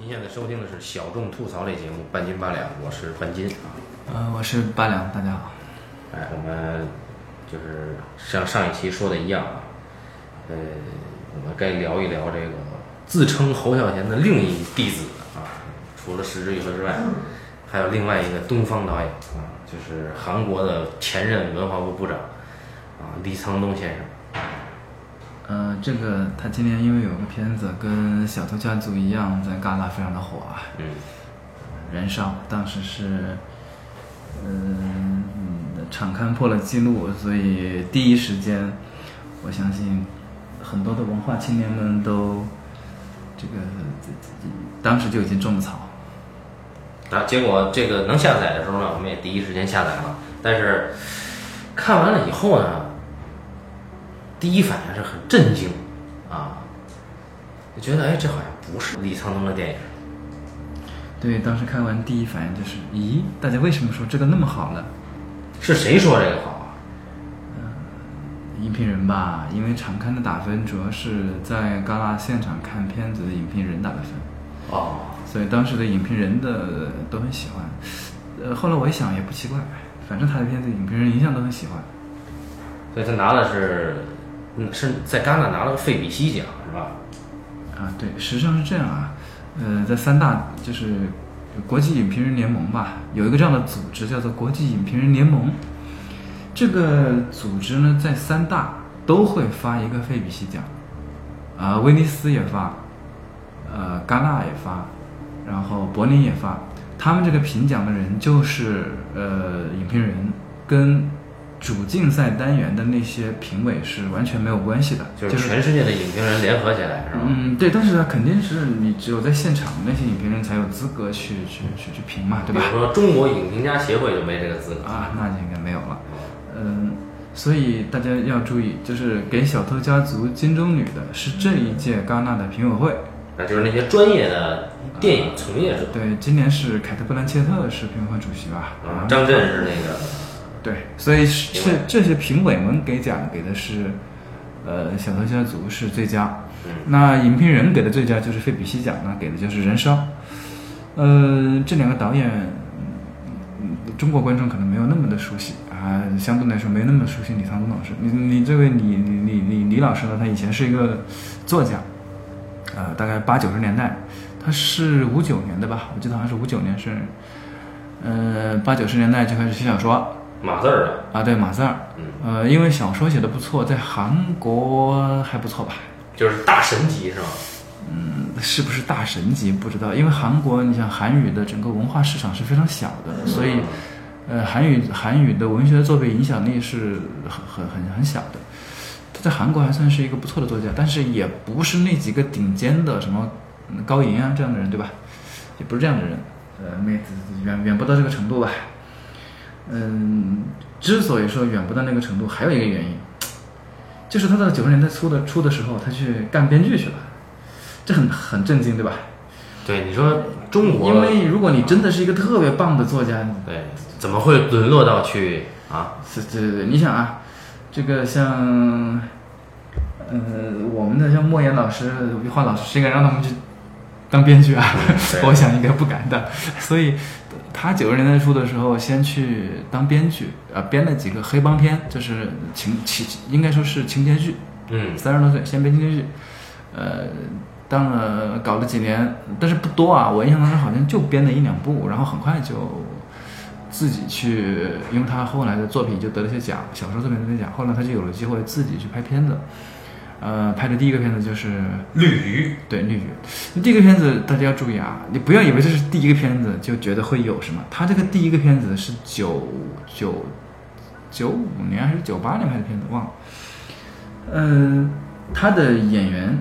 您现在收听的是小众吐槽类节目《半斤八两》，我是半斤啊。呃，我是八两，大家好。哎，我们就是像上一期说的一样啊，呃，我们该聊一聊这个自称侯孝贤的另一弟子啊，除了石之予之外，还有另外一个东方导演啊，就是韩国的前任文化部部长啊，李沧东先生。呃，这个他今年因为有个片子跟《小偷家族》一样，在戛纳非常的火啊，嗯，《燃烧》当时是，嗯、场刊破了记录，所以第一时间，我相信很多的文化青年们都这个当时就已经种了草。啊，结果这个能下载的时候呢，我们也第一时间下载了，但是看完了以后呢，第一反应是很震惊啊，就觉得哎，这好像不是李沧东的电影。对，当时看完第一反应就是，咦，大家为什么说这个那么好呢？是谁说这个好啊？影评人吧，因为场刊的打分主要是在戛纳现场看片子的影评人打的分，哦，所以当时的影评人的都很喜欢。呃，后来我一想也不奇怪，反正他的片子影评人一向都很喜欢。所以他拿的是，嗯，是在戛纳拿了个费比西奖是吧？啊，对，实际上是这样啊，呃，在三大就是国际影评人联盟吧，有一个这样的组织叫做国际影评人联盟。这个组织呢，在三大都会发一个费比西奖，啊、威尼斯也发，呃，戛纳也发，然后柏林也发。他们这个评奖的人就是呃影评人，跟主竞赛单元的那些评委是完全没有关系的，就是全世界的影评人联合起来是吧？嗯，对，但是呢，肯定是你只有在现场那些影评人才有资格去去去去评嘛，对吧比？如说中国影评家协会就没这个资格。啊，那就应该没有了。嗯，所以大家要注意，就是给《小偷家族》金钟女的是这一届戛纳的评委会。那就是那些专业的电影从业者，对，今年是凯特·布兰切特是评委会主席吧？啊，张震是那个，对，所以是这这些评委们给奖给的是，呃，《小偷家族》是最佳，嗯那影评人给的最佳就是费比西奖呢，给的就是《燃烧》。呃，这两个导演，嗯中国观众可能没有那么的熟悉啊，相对来说没那么熟悉李沧东老师。你你这位李李李李李老师呢，他以前是一个作家，呃，大概八九十年代，他是五九年的吧，我记得好像是五九年生日，呃，八九十年代就开始写小说，码字儿的，啊，对，马字儿，嗯，呃，因为小说写的不错，在韩国还不错吧？就是大神级是吧？是不是大神级不知道，因为韩国你像韩语的整个文化市场是非常小的，所以，呃，韩语韩语的文学作品影响力是很很很很小的。他在韩国还算是一个不错的作家，但是也不是那几个顶尖的什么嗯高银啊这样的人，对吧？也不是这样的人，呃，没远远不到这个程度吧。嗯，之所以说远不到那个程度，还有一个原因，就是他到九十年代初的初的时候，他去干编剧去了，这很很震惊，对吧？对，你说中国，因为如果你真的是一个特别棒的作家，对怎么会沦落到去啊？是，对对对，你想啊，这个像，呃，我们的像莫言老师、余华老师，谁敢让他们去当编剧啊？我想应该不敢的。所以，他九十年代初的时候，先去当编剧，呃，编了几个黑帮片，就是情情，应该说是情节剧。嗯，三十多岁先编情节剧，呃，当了搞了几年，但是不多啊。我印象当中好像就编了一两部，然后很快就自己去，因为他后来的作品就得了些奖，小说作品得了奖，后来他就有了机会自己去拍片子。呃，拍的第一个片子就是绿鱼，对《绿鱼》。那第一个片子大家要注意啊，你不要以为这是第一个片子就觉得会有什么。他这个第一个片子是九九九五年还是九八年拍的片子，忘了。嗯、他的演员，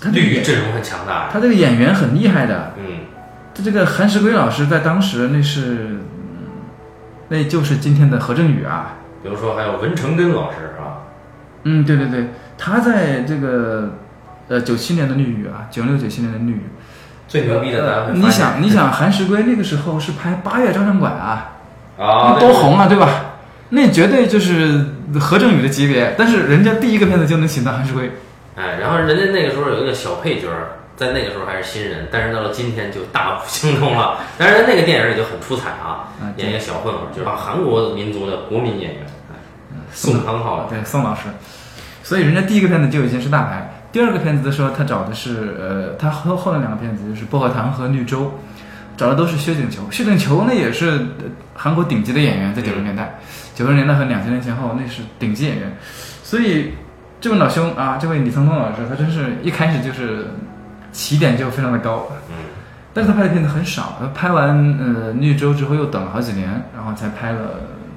他的演绿鱼阵容很强大呀。他这个演员很厉害的。嗯，他这个韩石圭老师在当时那是，嗯那就是今天的何振宇啊。比如说还有文成根老师啊，嗯，对对对，他在这个呃九七年的绿雨啊，九六九七年的绿雨。最牛逼的大家会发现你想，你想，韩石圭那个时候是拍《八月照相馆》啊，啊，多红啊，对吧？那绝对就是何正宇的级别，但是人家第一个片子就能请到韩石圭，哎，然后人家那个时候有一个小配角在那个时候还是新人，但是到了今天就大步行动了。但是，那个电影也就很出彩啊，啊演一个小混混，就是韩国民族的国民演员，哎宋康昊。对宋老师，所以人家第一个片子就已经是大牌。第二个片子的时候，他找的是呃，他后后面两个片子就是《薄荷糖》和《绿洲》，找的都是薛景求。薛景求那也是呃韩国顶级的演员，在九十年代、九十年代和两千年前后那是顶级演员。所以这位老兄啊，这位李沧东老师，他真是一开始就是起点就非常的高。嗯但是他拍的片子很少，他拍完呃《绿洲》之后又等了好几年，然后才拍了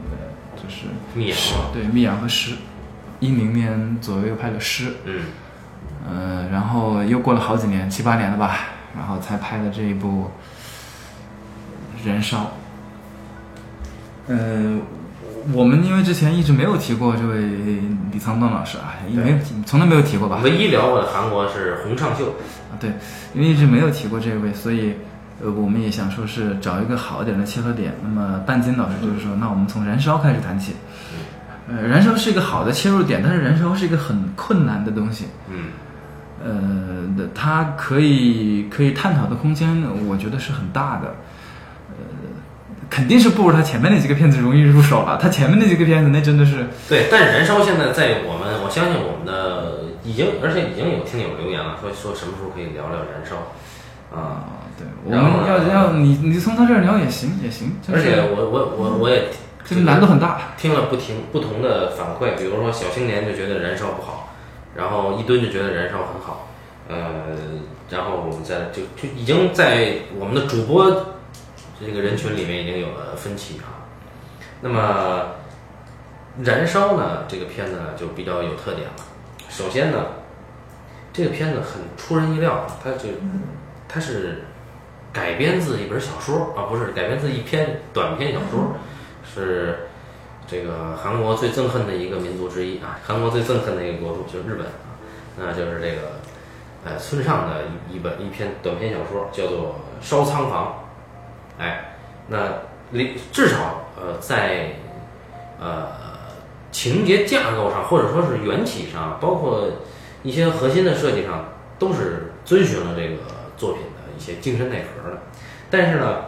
呃就是密阳对《密阳》和《诗》，一零年左右又拍了《诗》，嗯呃，然后又过了好几年，七八年了吧，然后才拍的这一部《燃烧》。呃，我们因为之前一直没有提过这位李沧东老师啊，也没有从来没有提过吧？唯一聊过的韩国是洪尚秀。啊，对，因为一直没有提过这位，所以呃，我们也想说是找一个好一点的切合点。那么半斤老师就是说，那我们从燃烧开始谈起。呃，燃烧是一个好的切入点，但是燃烧是一个很困难的东西。嗯呃，的它可以可以探讨的空间，我觉得是很大的。呃，肯定是不如他前面那几个片子容易入手了。他前面那几个片子，那真的是对，但是燃烧现在在我们，我相信我们的已经，而且已经有听友留言了，说说什么时候可以聊聊燃烧啊。啊，对，我们要要你你从他这儿聊也行也行，就而且我我我我也这个难度很大。听了不停不同的反馈，比如说小青年就觉得燃烧不好，然后一吨就觉得燃烧很好，呃，然后我们在就就已经在我们的主播这个人群里面已经有了分歧啊。那么燃烧呢，这个片子呢就比较有特点了。首先呢，这个片子很出人意料，它就它是改编自一本小说啊，不是改编自一篇短篇小说，是这个韩国最憎恨的一个民族之一啊，韩国最憎恨的一个国度就是日本啊，那就是这个呃村上的一一本一篇短篇小说叫做《烧仓房》，哎，那里至少呃在呃情节架构上或者说是缘起上，包括一些核心的设计上，都是遵循了这个作品的一些精神内核的。但是呢，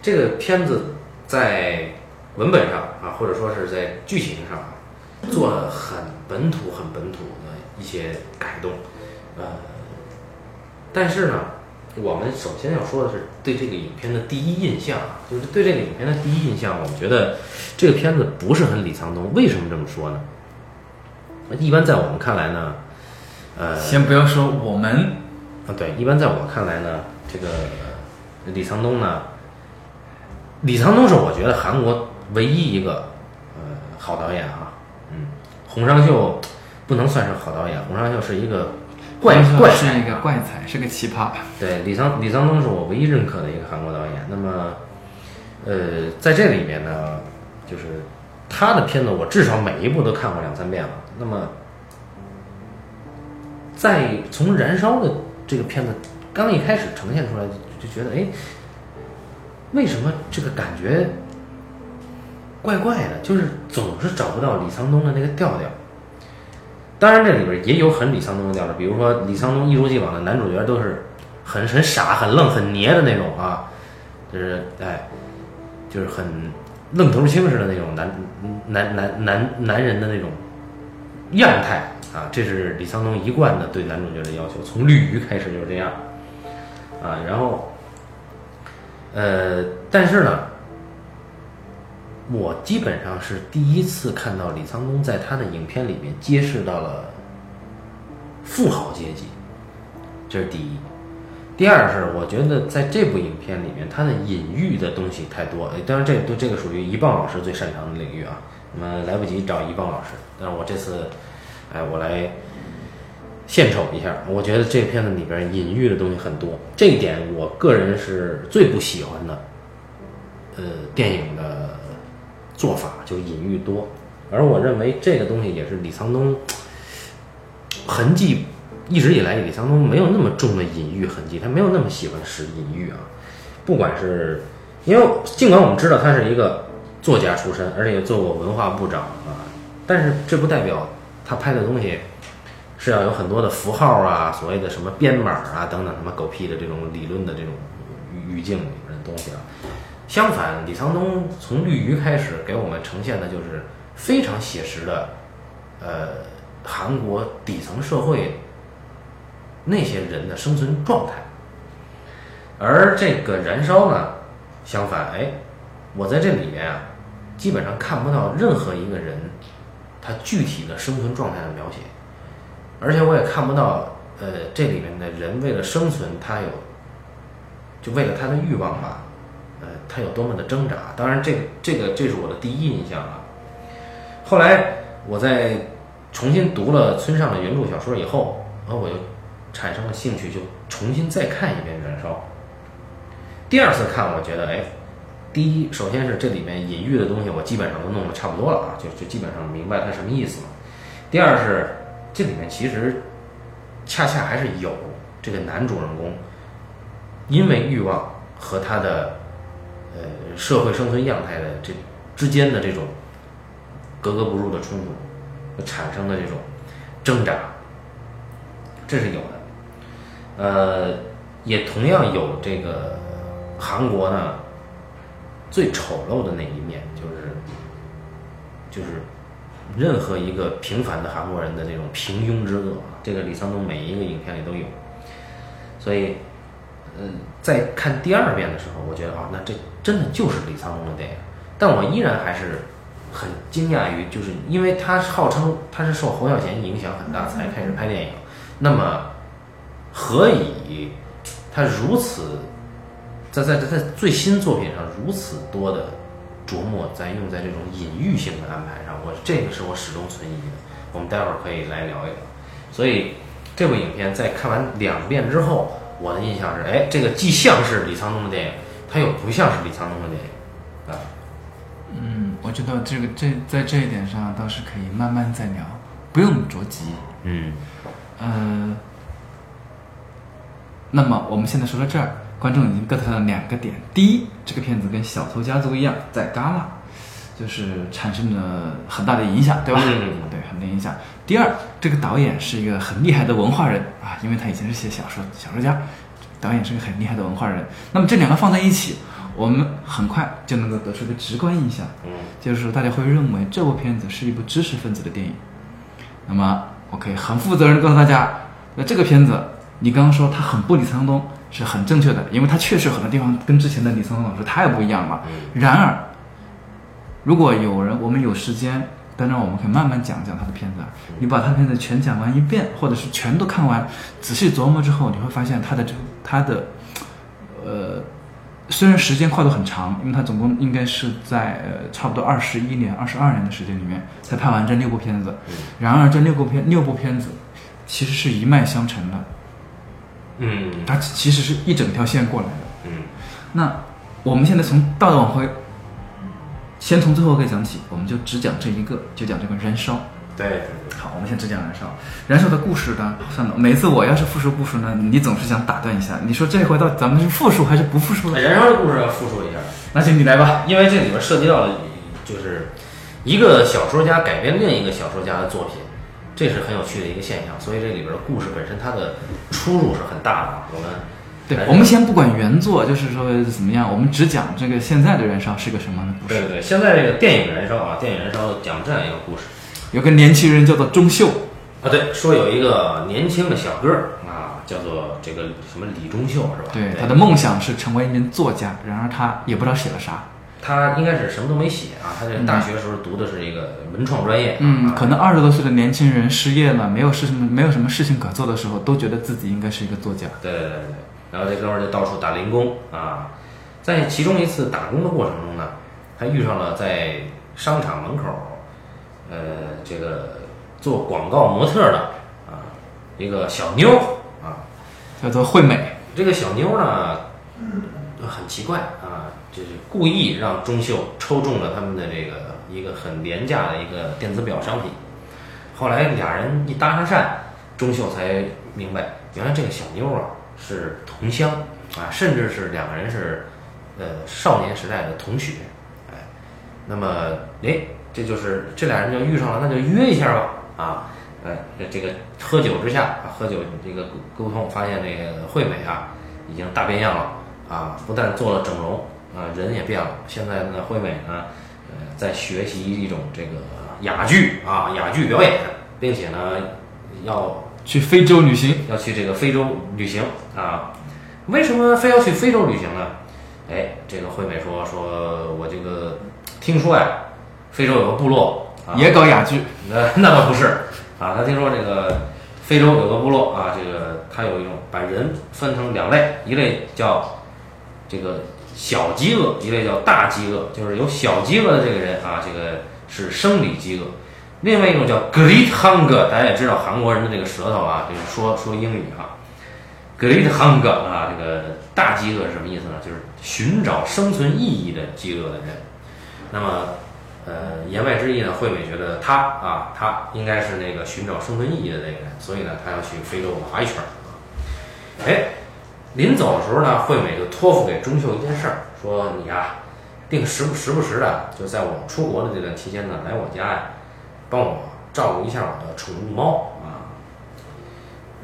这个片子在文本上啊，或者说是在剧情上啊，做了很本土、很本土的一些改动，呃，但是呢，我们首先要说的是对这个影片的第一印象啊，就是对这个影片的第一印象，我们觉得这个片子不是很李沧东。为什么这么说呢？一般在我们看来呢，呃，先不要说我们，啊，对，一般在我看来呢，这个呃李沧东呢，李沧东是我觉得韩国唯一一个呃好导演啊，嗯，洪尚秀不能算是好导演，洪尚秀是一个怪怪是才一个怪才，是个奇葩。对，李沧李沧东是我唯一认可的一个韩国导演。那么，呃，在这里面呢，就是他的片子，我至少每一部都看过两三遍了。那么，在从《燃烧》的这个片子刚一开始呈现出来，就就觉得，哎，为什么这个感觉怪怪的？就是总是找不到李沧东的那个调调。当然，这里边也有很李沧东的调调，比如说李沧东一如既往的男主角都是很很傻、很愣、很黏的那种啊，就是哎，就是很愣头青似的那种男男男男男人的那种样态啊，这是李沧东一贯的对男主角的要求，从绿鱼开始就是这样啊，然后呃，但是呢。我基本上是第一次看到李沧东在他的影片里面揭示到了富豪阶级，这是第一。第二是我觉得在这部影片里面，他的隐喻的东西太多。当然这对这个属于一棒老师最擅长的领域啊。那么来不及找一棒老师，但是我这次，哎，我来献丑一下。我觉得这片子里边隐喻的东西很多，这一点我个人是最不喜欢的。呃，电影的做法就隐喻多，而我认为这个东西也是李沧东 痕迹一直以来，李沧东没有那么重的隐喻痕迹，他没有那么喜欢使隐喻啊。不管是因为尽管我们知道他是一个作家出身，而且也做过文化部长啊，但是这不代表他拍的东西是要有很多的符号啊，所谓的什么编码啊等等什么狗屁的这种理论的这种语境里面的东西啊。相反，李沧东从绿鱼开始给我们呈现的就是非常写实的，呃，韩国底层社会那些人的生存状态。而这个燃烧呢，相反，哎，我在这里面啊，基本上看不到任何一个人他具体的生存状态的描写，而且我也看不到，呃，这里面的人为了生存，他有就为了他的欲望吧，他有多么的挣扎。当然，这个这个这是我的第一印象啊。后来我在重新读了村上的原著小说以后，然后我又产生了兴趣，就重新再看一遍《燃烧》。第二次看，我觉得，哎，第一，首先是这里面隐喻的东西，我基本上都弄得差不多了啊，就就基本上明白它什么意思了。第二是这里面其实恰恰还是有这个男主人公因为欲望和他的呃社会生存样态的这之间的这种格格不入的冲突产生的这种挣扎，这是有的。呃，也同样有这个。韩国呢，最丑陋的那一面就是，就是任何一个平凡的韩国人的那种平庸之恶，这个李沧东每一个影片里都有。所以，嗯，在看第二遍的时候，我觉得啊，那这真的就是李沧东的电影。但我依然还是很惊讶于，就是因为他号称他是受侯孝贤影响很大才开始拍电影，那么何以他如此？在在在最新作品上如此多的琢磨，在用在这种隐喻性的安排上，我这个是我始终存疑的。我们待会儿可以来聊一聊。所以这部影片在看完两遍之后，我的印象是：哎，这个既像是李沧东的电影，它又不像是李沧东的电影啊。嗯，我觉得这个这在这一点上倒是可以慢慢再聊，不用着急。嗯，呃，那么我们现在说到这儿。观众已经 get 了两个点：第一，这个片子跟《小偷家族》一样，在戛纳，就是产生了很大的影响，对吧？对，很大影响。第二，这个导演是一个很厉害的文化人啊，因为他以前是写小说小说家，导演是个很厉害的文化人。那么这两个放在一起，我们很快就能够得出一个直观印象，嗯，就是说大家会认为这部片子是一部知识分子的电影。那么我可以很负责任的告诉大家，那这个片子，你刚刚说他很不李沧东。是很正确的，因为他确实很多地方跟之前的李沧东老师太不一样了。然而，如果有人我们有时间，当然我们可以慢慢讲讲他的片子。你把他片子全讲完一遍，或者是全都看完，仔细琢磨之后，你会发现他的这他的，呃，虽然时间跨度很长，因为他总共应该是在呃差不多二十一年、二十二年的时间里面才拍完这六部片子。然而这六部片六部片子其实是一脉相承的。嗯，它其实是一整条线过来的。嗯，那我们现在从倒着往回，先从最后一个讲起，我们就只讲这一个，就讲这个燃烧。对，好，我们先只讲燃烧。燃烧的故事呢，算了，每次我要是复述故事呢，你总是想打断一下。你说这回到咱们是复述还是不复述呢？燃烧的故事要复述一下，那行你来吧，因为这里面涉及到了，就是一个小说家改编另一个小说家的作品。这是很有趣的一个现象，所以这里边的故事本身它的出入是很大的。我们对，我们先不管原作，就是说怎么样，我们只讲这个现在的燃烧是个什么故事。对对对，现在这个电影燃烧啊，电影燃烧讲这样一个故事，有个年轻人叫做钟秀啊，对，说有一个年轻的小哥啊，叫做这个什么李钟秀是吧？对，他的梦想是成为一名作家，然而他也不知道写了啥。他应该是什么都没写啊，他在大学时候读的是一个文创专业。嗯，可能二十多岁的年轻人失业了，没有事什么没有什么事情可做的时候，都觉得自己应该是一个作家。对对对对，然后这哥们儿就到处打零工啊，在其中一次打工的过程中呢，他遇上了在商场门口，呃，这个做广告模特的啊一个小妞啊，叫做惠美。这个小妞呢，很奇怪啊。就是故意让钟秀抽中了他们的这个一个很廉价的一个电子表商品，后来俩人一搭上讪，钟秀才明白，原来这个小妞啊是同乡啊，甚至是两个人是呃少年时代的同学，哎，那么哎这就是这俩人就遇上了，那就约一下吧啊，哎，这个喝酒之下啊，喝酒这个沟沟通，发现这个惠美啊已经大变样了啊，不但做了整容啊，人也变了。现在呢，惠美呢，呃，在学习一种这个哑剧啊，哑剧表演，并且呢，要去非洲旅行，要去这个非洲旅行啊。为什么非要去非洲旅行呢？哎，这个惠美说说我这个听说呀，非洲有个部落啊，也搞哑剧，那那倒不是啊，他听说这个非洲有个部落啊，这个他有一种把人分成两类，一类叫这个小饥饿，一类叫大饥饿，就是有小饥饿的这个人啊，这个是生理饥饿；另外一种叫 great hunger，大家也知道韩国人的这个舌头啊，就是说说英语啊，great hunger 啊，这个大饥饿是什么意思呢？就是寻找生存意义的饥饿的人。那么呃，言外之意呢，惠美觉得他啊，他应该是那个寻找生存意义的那个人，所以呢，他要去非洲玩一圈儿啊。哎，临走的时候呢，惠美就托付给钟秀一件事儿，说你呀，定时不时不时的，就在我出国的这段期间呢，来我家呀，帮我照顾一下我的宠物猫。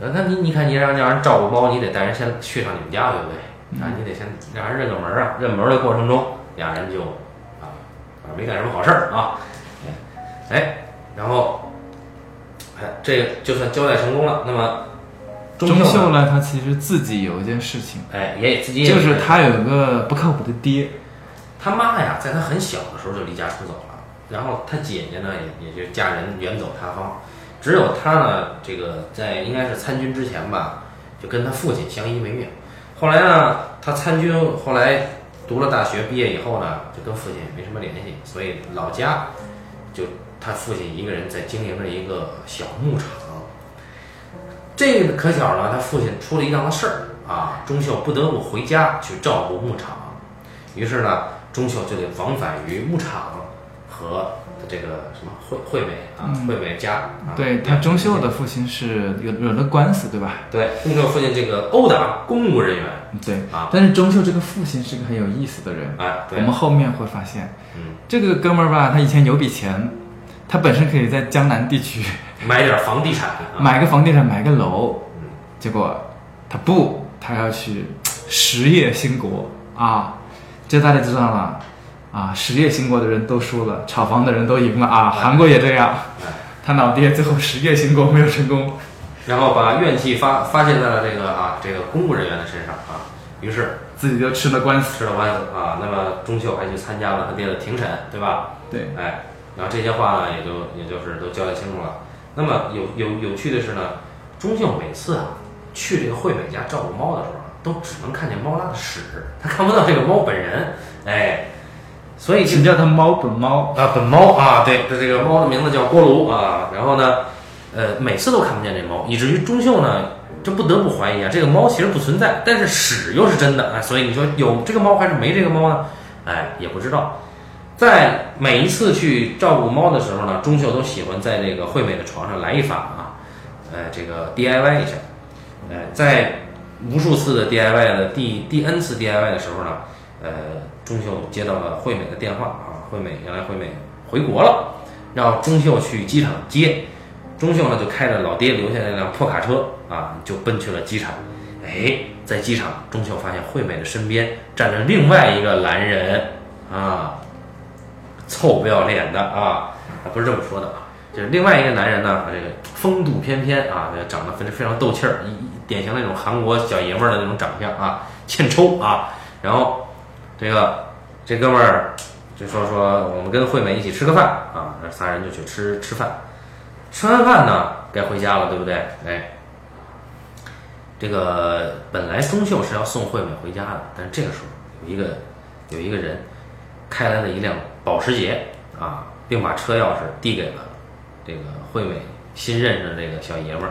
呃，那你你看，你让让人照顾猫，你得带人先去趟你们家，对不对？啊，你得先让人认个门儿啊，认门儿的过程中，俩人就啊，反正没干什么好事儿啊。哎，哎，然后，哎，这个就算交代成功了。那么，钟秀呢，他其实自己有一件事情，哎，也自己也就是他有一个不靠谱的爹，他妈呀，在他很小的时候就离家出走了，然后他姐姐呢也也就嫁人远走他方，只有他呢，这个在应该是参军之前吧，就跟他父亲相依为命。后来呢，他参军，后来读了大学，毕业以后呢，就跟父亲也没什么联系，所以老家就他父亲一个人在经营着一个小牧场。这个可巧呢，他父亲出了一档子事儿啊，钟秀不得不回家去照顾牧场。于是呢，钟秀就得往返于牧场和这个什么惠惠美啊，嗯。惠美家。啊对他钟秀的父亲是有惹了官司，对吧？对钟秀父亲这个殴打公务人员对啊，但是钟秀这个父亲是个很有意思的人，哎，对。我们，后面会发现，嗯，这个哥们儿吧，他以前有笔钱，他本身可以在江南地区 买点房地产啊，买个房地产，买个楼，嗯。结果他不，他要去 实业兴国啊，这大家知道了啊，实业兴国的人都输了，炒房的人都赢了啊，韩国也这样，哎，他老爹最后实业兴国没有成功，然后把怨气发发泄在了这个啊这个公务人员的身上啊，于是自己就吃了官司，吃了官司啊。那么钟秀还去参加了他爹的庭审，对吧？对，哎，然后这些话呢，也就也就是都交代清楚了。那么有有有趣的是呢，钟秀每次啊去这个惠美家照顾猫的时候，都只能看见猫拉的屎，他看不到这个猫本人。哎，所以请叫他猫本猫，啊，本猫啊，对，它这个猫的名字叫锅炉啊。然后呢，呃，每次都看不见这猫，以至于钟秀呢，就不得不怀疑啊，这个猫其实不存在，但是屎又是真的啊。所以你说有这个猫还是没这个猫呢？哎，也不知道。在每一次去照顾猫的时候呢，钟秀都喜欢在这个惠美的床上来一发啊，呃，这个 DIY 一下。呃，在无数次的 DIY 的第第 N 次 DIY 的时候呢，呃，钟秀接到了惠美的电话啊，惠美原来惠美回国了，让钟秀去机场接。钟秀呢就开着老爹留下那辆破卡车啊，就奔去了机场。哎，在机场，钟秀发现惠美的身边站着另外一个男人啊，臭不要脸的啊，不是这么说的啊，就是另外一个男人呢，这个风度翩翩啊，长得非常非常逗气儿，典型那种韩国小爷们儿的那种长相啊，欠抽啊，然后这个这哥们儿就说说我们跟惠美一起吃个饭啊，那仨人就去吃吃饭，吃完饭呢该回家了，对不对？哎，这个本来钟秀是要送惠美回家的，但是这个时候有一个有一个人开来了一辆保时捷啊，并把车钥匙递给了这个惠美新认识的这个小爷们儿。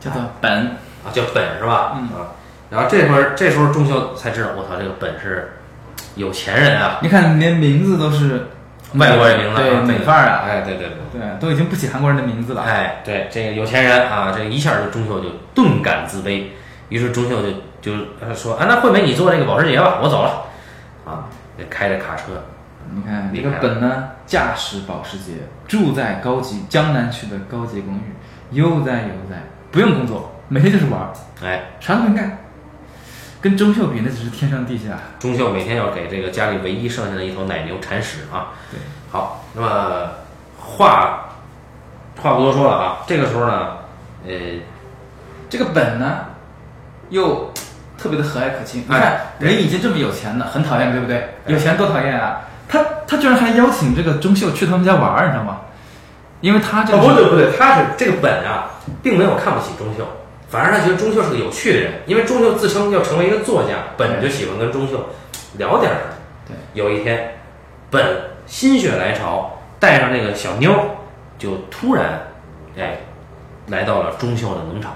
叫做本，啊，叫本是吧？嗯。啊，然后这会儿这时候钟秀才知道，我操，这个本是有钱人啊，你看连名字都是外国人名字啊，对美范儿啊，哎，对对对。对，都已经不起韩国人的名字了，哎，对，这个有钱人啊，这一下就钟秀就顿感自卑，于是钟秀就就呃说啊，那惠美你坐这个保时捷吧，我走了，啊，这开着卡车。你看一个本呢，驾驶保时捷，住在高级江南区的高级公寓，悠哉悠哉，不用工作，每天就是玩儿，哎，啥都没干。跟钟秀比，那只是天上地下。钟秀每天要给这个家里唯一剩下的一头奶牛铲屎啊。对，好，那么话话不多说了啊，这个时候呢，呃，这个本呢，又特别的和蔼可亲。你哎看，人已经这么有钱了，很讨厌，对不对？有钱多讨厌啊！他他居然还邀请这个钟秀去他们家玩儿，你知道吗？因为他这不对不对，他是这个本啊，并没有看不起钟秀，反而他觉得钟秀是个有趣的人，因为钟秀自称要成为一个作家，本就喜欢跟钟秀聊点儿。对，有一天，本心血来潮，带上那个小妞儿，就突然，哎，来到了钟秀的农场。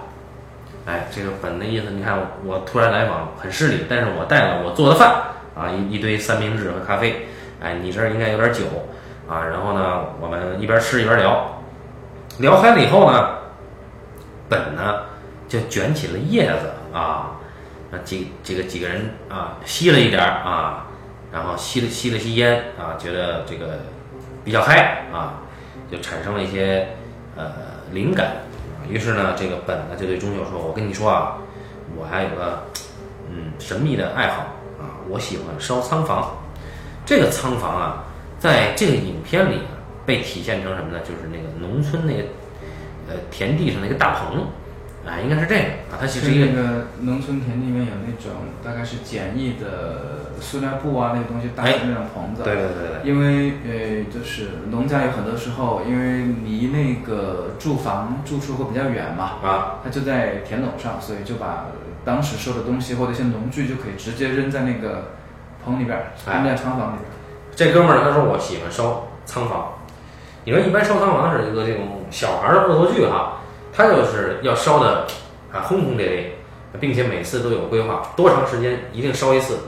哎，这个本的意思，你看我我突然来访很失礼，但是我带了我做的饭啊，一一堆三明治和咖啡。哎，你这儿应该有点酒啊，然后呢，我们一边吃一边聊，聊嗨了以后呢，本呢就卷起了叶子啊，那几几个几个人啊吸了一点儿啊，然后吸了吸了吸烟啊，觉得这个比较嗨啊，就产生了一些呃灵感。于是呢，这个本呢就对钟秀说：“我跟你说啊，我还有个嗯神秘的爱好啊，我喜欢烧仓房。这个仓房啊，在这个影片里呢，被体现成什么呢？就是那个农村那个呃田地上那个大棚，啊，应该是这个啊，它其实一个那个农村田里面有那种大概是简易的塑料布啊，那个东西搭的那种棚子。对对对对，因为呃，就是农家有很多时候，因为离那个住房住处会比较远嘛，啊，他就在田垄上，所以就把当时收的东西或者一些农具就可以直接扔在那个棚里边儿，哎扔在仓房里边儿。这哥们儿他说我喜欢烧仓房，你说一般烧仓房是一个这种小孩儿的恶作剧哈，他就是要烧的啊轰轰烈烈，并且每次都有规划，多长时间一定烧一次，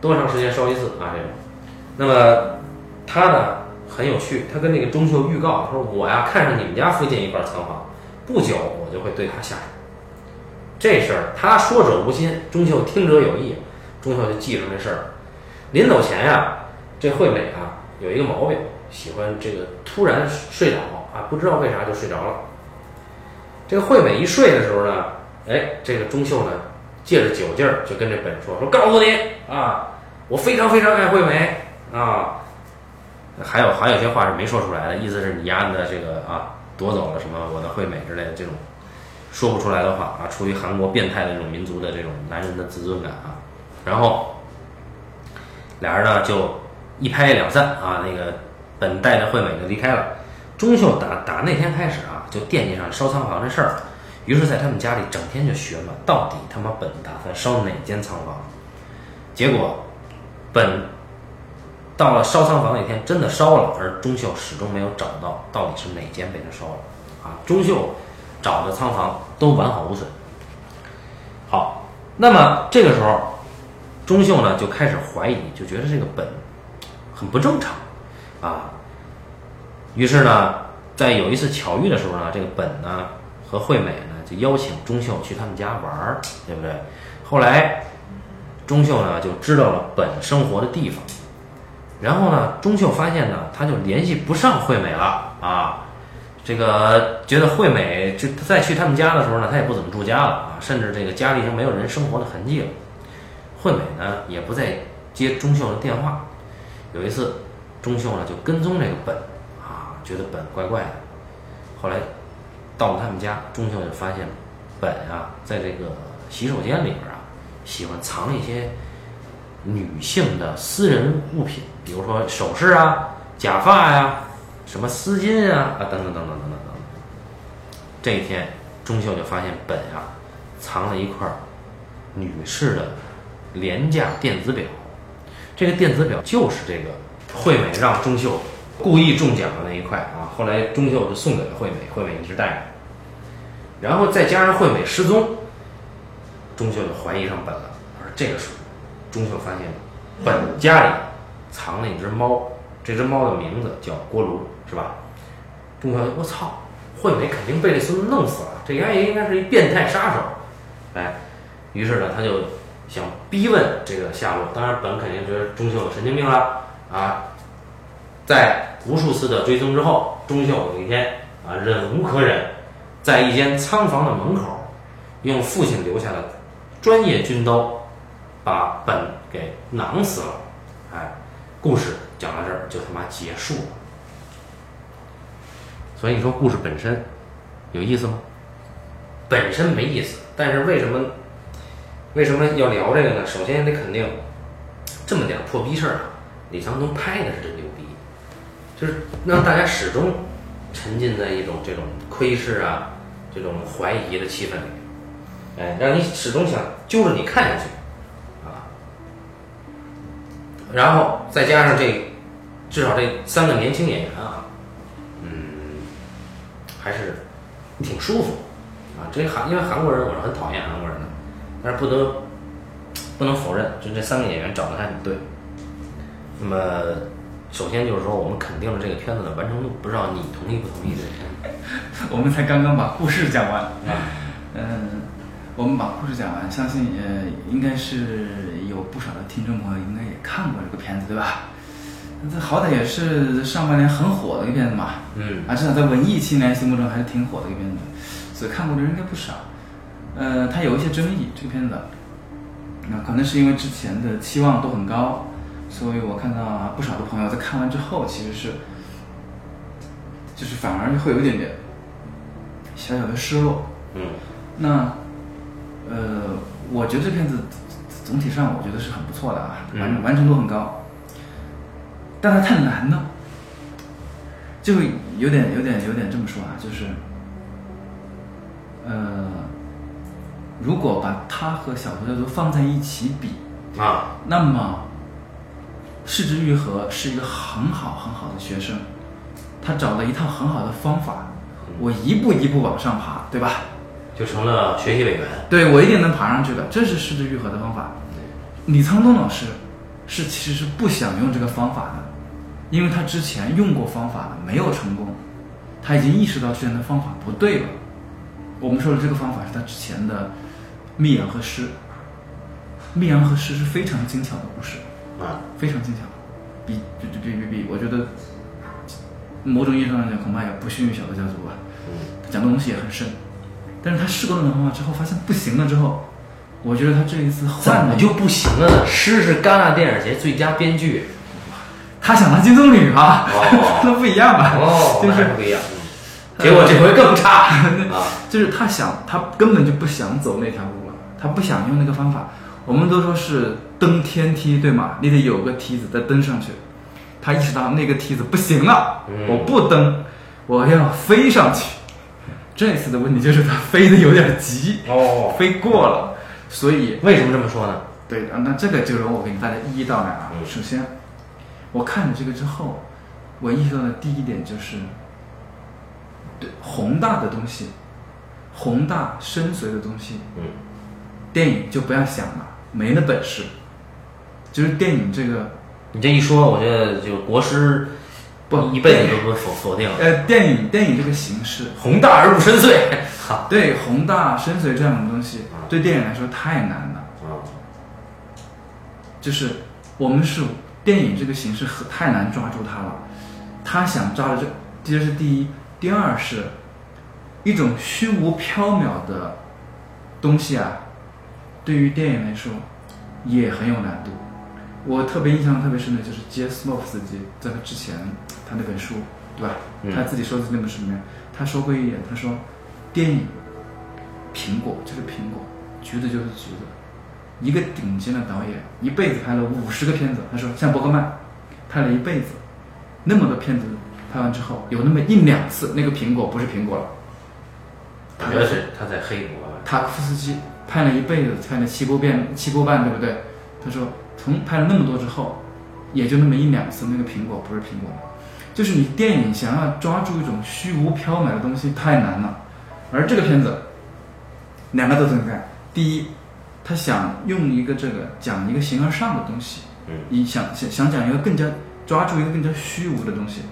多长时间烧一次啊这种。那么他呢很有趣，他跟那个钟秀预告他说我呀看上你们家附近一块仓房，不久我就会对他下手。这事儿他说者无心，钟秀听者有意，钟秀就记上这事儿了。临走前呀、这惠美啊有一个毛病，喜欢这个突然睡着啊，不知道为啥就睡着了。这个惠美一睡的时候呢，哎，这个钟秀呢借着酒劲儿就跟这本说说，告诉你啊，我非常非常爱惠美啊。还有还有些话是没说出来的，意思是你丫的这个啊夺走了什么我的惠美之类的这种说不出来的话啊，出于韩国变态的这种民族的这种男人的自尊感啊，然后。俩人呢就一拍两散啊，那个本带着惠美就离开了。钟秀打打那天开始啊，就惦记上烧仓房这事儿，于是在他们家里整天就学嘛，到底他妈本打算烧哪间仓房？结果本到了烧仓房那天真的烧了，而钟秀始终没有找到到底是哪间被他烧了啊。钟秀找的仓房都完好无损。好，那么这个时候。钟秀呢就开始怀疑，就觉得这个本很不正常啊。于是呢，在有一次巧遇的时候呢，这个本呢和惠美呢就邀请钟秀去他们家玩儿，对不对？后来钟秀呢就知道了本生活的地方，然后呢，钟秀发现呢他就联系不上惠美了啊。这个觉得惠美就再去他们家的时候呢，他也不怎么住家了啊，甚至这个家里已经没有人生活的痕迹了。惠美呢也不再接钟秀的电话。有一次，钟秀呢就跟踪这个本，觉得本怪怪的，后来到了他们家，钟秀就发现了本啊，在这个洗手间里边啊，喜欢藏一些女性的私人物品，比如说首饰啊、假发呀、什么丝巾啊啊等等等等等等等。这一天，钟秀就发现本啊藏了一块女士的廉价电子表，这个电子表就是这个惠美让钟秀。故意中奖的那一块啊。后来钟秀就送给了惠美，惠美一直带着。然后再加上惠美失踪，钟秀就怀疑上本了。而这个时候，钟秀发现本家里藏了一只猫，这只猫的名字叫锅炉，是吧？钟秀，我操，惠美肯定被这孙子弄死了，这丫也应该是一变态杀手。哎，于是呢，他就。想逼问这个下落，当然本肯定觉得钟秀有神经病了，啊，在无数次的追踪之后，钟秀有一天啊忍无可忍，在一间仓房的门口，用父亲留下的专业军刀把本给囊死了。哎，故事讲到这儿就他妈结束了。所以你说故事本身有意思吗？本身没意思，但是为什么为什么要聊这个呢？首先得肯定这么点破逼事儿啊，李沧东拍的是真，就是让大家始终沉浸在一种这种窥视啊、这种怀疑的气氛里，哎，让你始终想揪着你看下去啊。然后再加上这至少这三个年轻演员啊，嗯，还是挺舒服啊。这韩因为韩国人我是很讨厌韩国人的，但是不得不能否认，就这三个演员找的还挺对。那么，首先就是说，我们肯定了这个片子的完成度，不知道你同意不同意这个片？我们才刚刚把故事讲完，啊，嗯，我们把故事讲完，相信呃，应该是有不少的听众朋友应该也看过这个片子，对吧？这好歹也是上半年很火的一个片子嘛，嗯啊，至少在文艺青年心目中还是挺火的一个片子，所以看过的人应该不少。呃，它有一些争议，这个片子，那可能是因为之前的期望都很高，所以我看到啊不少的朋友在看完之后，其实是，就是反而会有一点点小小的失落。嗯。那，呃，我觉得这片子总体上我觉得是很不错的啊，完嗯。完成度很高，但它太难了，就有点有点有点这么说啊，就是，呃，如果把它和小头教授放在一起比，啊，那么市之愈合是一个很好很好的学生，他找了一套很好的方法，我一步一步往上爬，对吧？就成了学习委员。对我一定能爬上去的，这是失之愈合的方法。李沧东老师是其实是不想用这个方法的，因为他之前用过方法了，没有成功，他已经意识到之前的方法不对了。我们说的这个方法是他之前的《密阳和诗》，《密阳和诗》是非常精巧的故事，啊，非常坚强，比比比比比，我觉得某种意义上来讲，恐怕也不逊于小的家族吧。嗯他讲的东西也很深，但是他试过那种方法之后，发现不行了之后，我觉得他这一次怎换了，么就不行了呢？诗是戛纳电影节最佳编剧。他想当金棕榈啊，哦 那不一样吧？哦，就是还不一样。嗯结果这回更差 啊！就是他想，他根本就不想走那条路了，他不想用那个方法。我们都说是登天梯，对吗？你得有个梯子再登上去。他意识到那个梯子不行了，嗯我不登，我要飞上去。这次的问题就是他飞的有点急，哦，飞过了，所以为什么这么说呢？对，啊那这个就容我给大家一一道来啊。嗯首先，我看了这个之后，我意识到的第一点就是，对宏大的东西，宏大深邃的东西，嗯电影就不要想了，没那本事。就是电影这个，你这一说，我觉得就国师不一辈子都不否否定了。呃，电影电影这个形式，宏大而不深邃。哈 对宏大深邃这样的东西啊，对电影来说太难了。啊，就是我们是电影这个形式很太难抓住它了，他想抓的这这是第一，第二是一种虚无缥缈的东西啊，对于电影来说也很有难度。我特别印象特别深的就是杰斯诺夫斯基在他之前他那本书，对吧？嗯他自己说的那本书里面，他说过一点，他说电影苹果就是苹果，橘子就是橘子。一个顶尖的导演，一辈子拍了五十个片子。他说，像伯格曼，拍了一辈子，那么多片子拍完之后，有那么一两次那个苹果不是苹果了。他觉得是他在黑我。塔可夫斯基拍了一辈子，拍了七部片七部半，对不对？他说，从拍了那么多之后，也就那么一两次那个苹果不是苹果了。就是你电影想要抓住一种虚无缥缈的东西太难了，而这个片子两个都存在。第一，他想用一个这个讲一个形而上的东西，嗯你想想想讲一个更加抓住一个更加虚无的东西，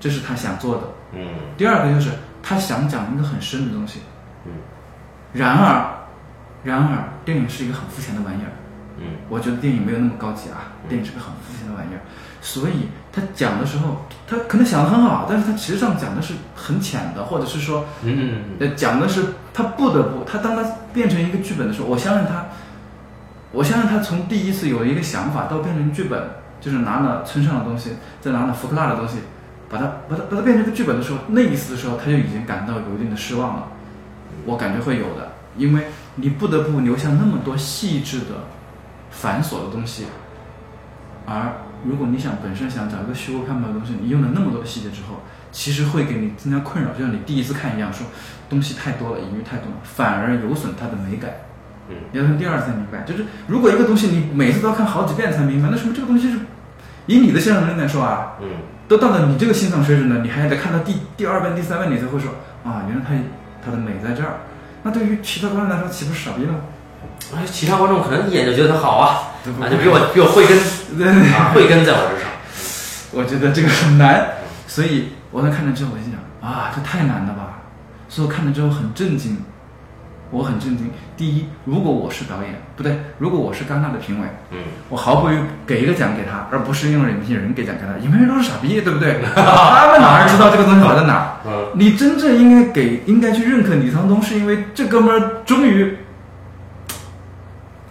这是他想做的。嗯第二个就是他想讲一个很深的东西，嗯然而，然而电影是一个很肤浅的玩意儿，嗯。我觉得电影没有那么高级啊，电影是个很肤浅的玩意儿，所以他讲的时候，他可能想的很好，但是他实际上讲的是很浅的，或者是说，嗯。嗯讲的是他不得不，他当他变成一个剧本的时候，我相信他，我相信他从第一次有一个想法到变成剧本，就是拿了村上的东西，再拿了福克纳的东西，把它把它把它变成一个剧本的时候，那一次的时候他就已经感到有一定的失望了，我感觉会有的，因为你不得不留下那么多细致的、繁琐的东西，而如果你想本身想找一个虚无缥缈的东西，你用了那么多的细节之后，其实会给你增加困扰，就像你第一次看一样，说东西太多了，隐喻太多了，反而有损它的美感。嗯你要从第二次才明白，就是如果一个东西你每次都要看好几遍才明白，那说明这个东西是以你的欣赏能力来说啊，嗯都到了你这个欣赏水准了，你还得看到第第二遍、第三遍，你才会说啊，原来它它的美在这儿。那对于其他观众来说，岂不是傻逼了吗？哎，其他观众可能一眼就觉得他好啊，啊，就比我比我慧根啊，慧根在我之上。我觉得这个很难，所以我在看了之后，我心想啊，这太难了吧！所以我看了之后很震惊，我很震惊。第一，如果我是导演，不对，如果我是戛纳的评委，嗯我毫不犹豫给一个奖给他，而不是用影评人给奖给他。影评人都是傻逼，对不对？他们哪知道这个东西好在哪儿？嗯你真正应该给，应该去认可李沧东，是因为这哥们儿终于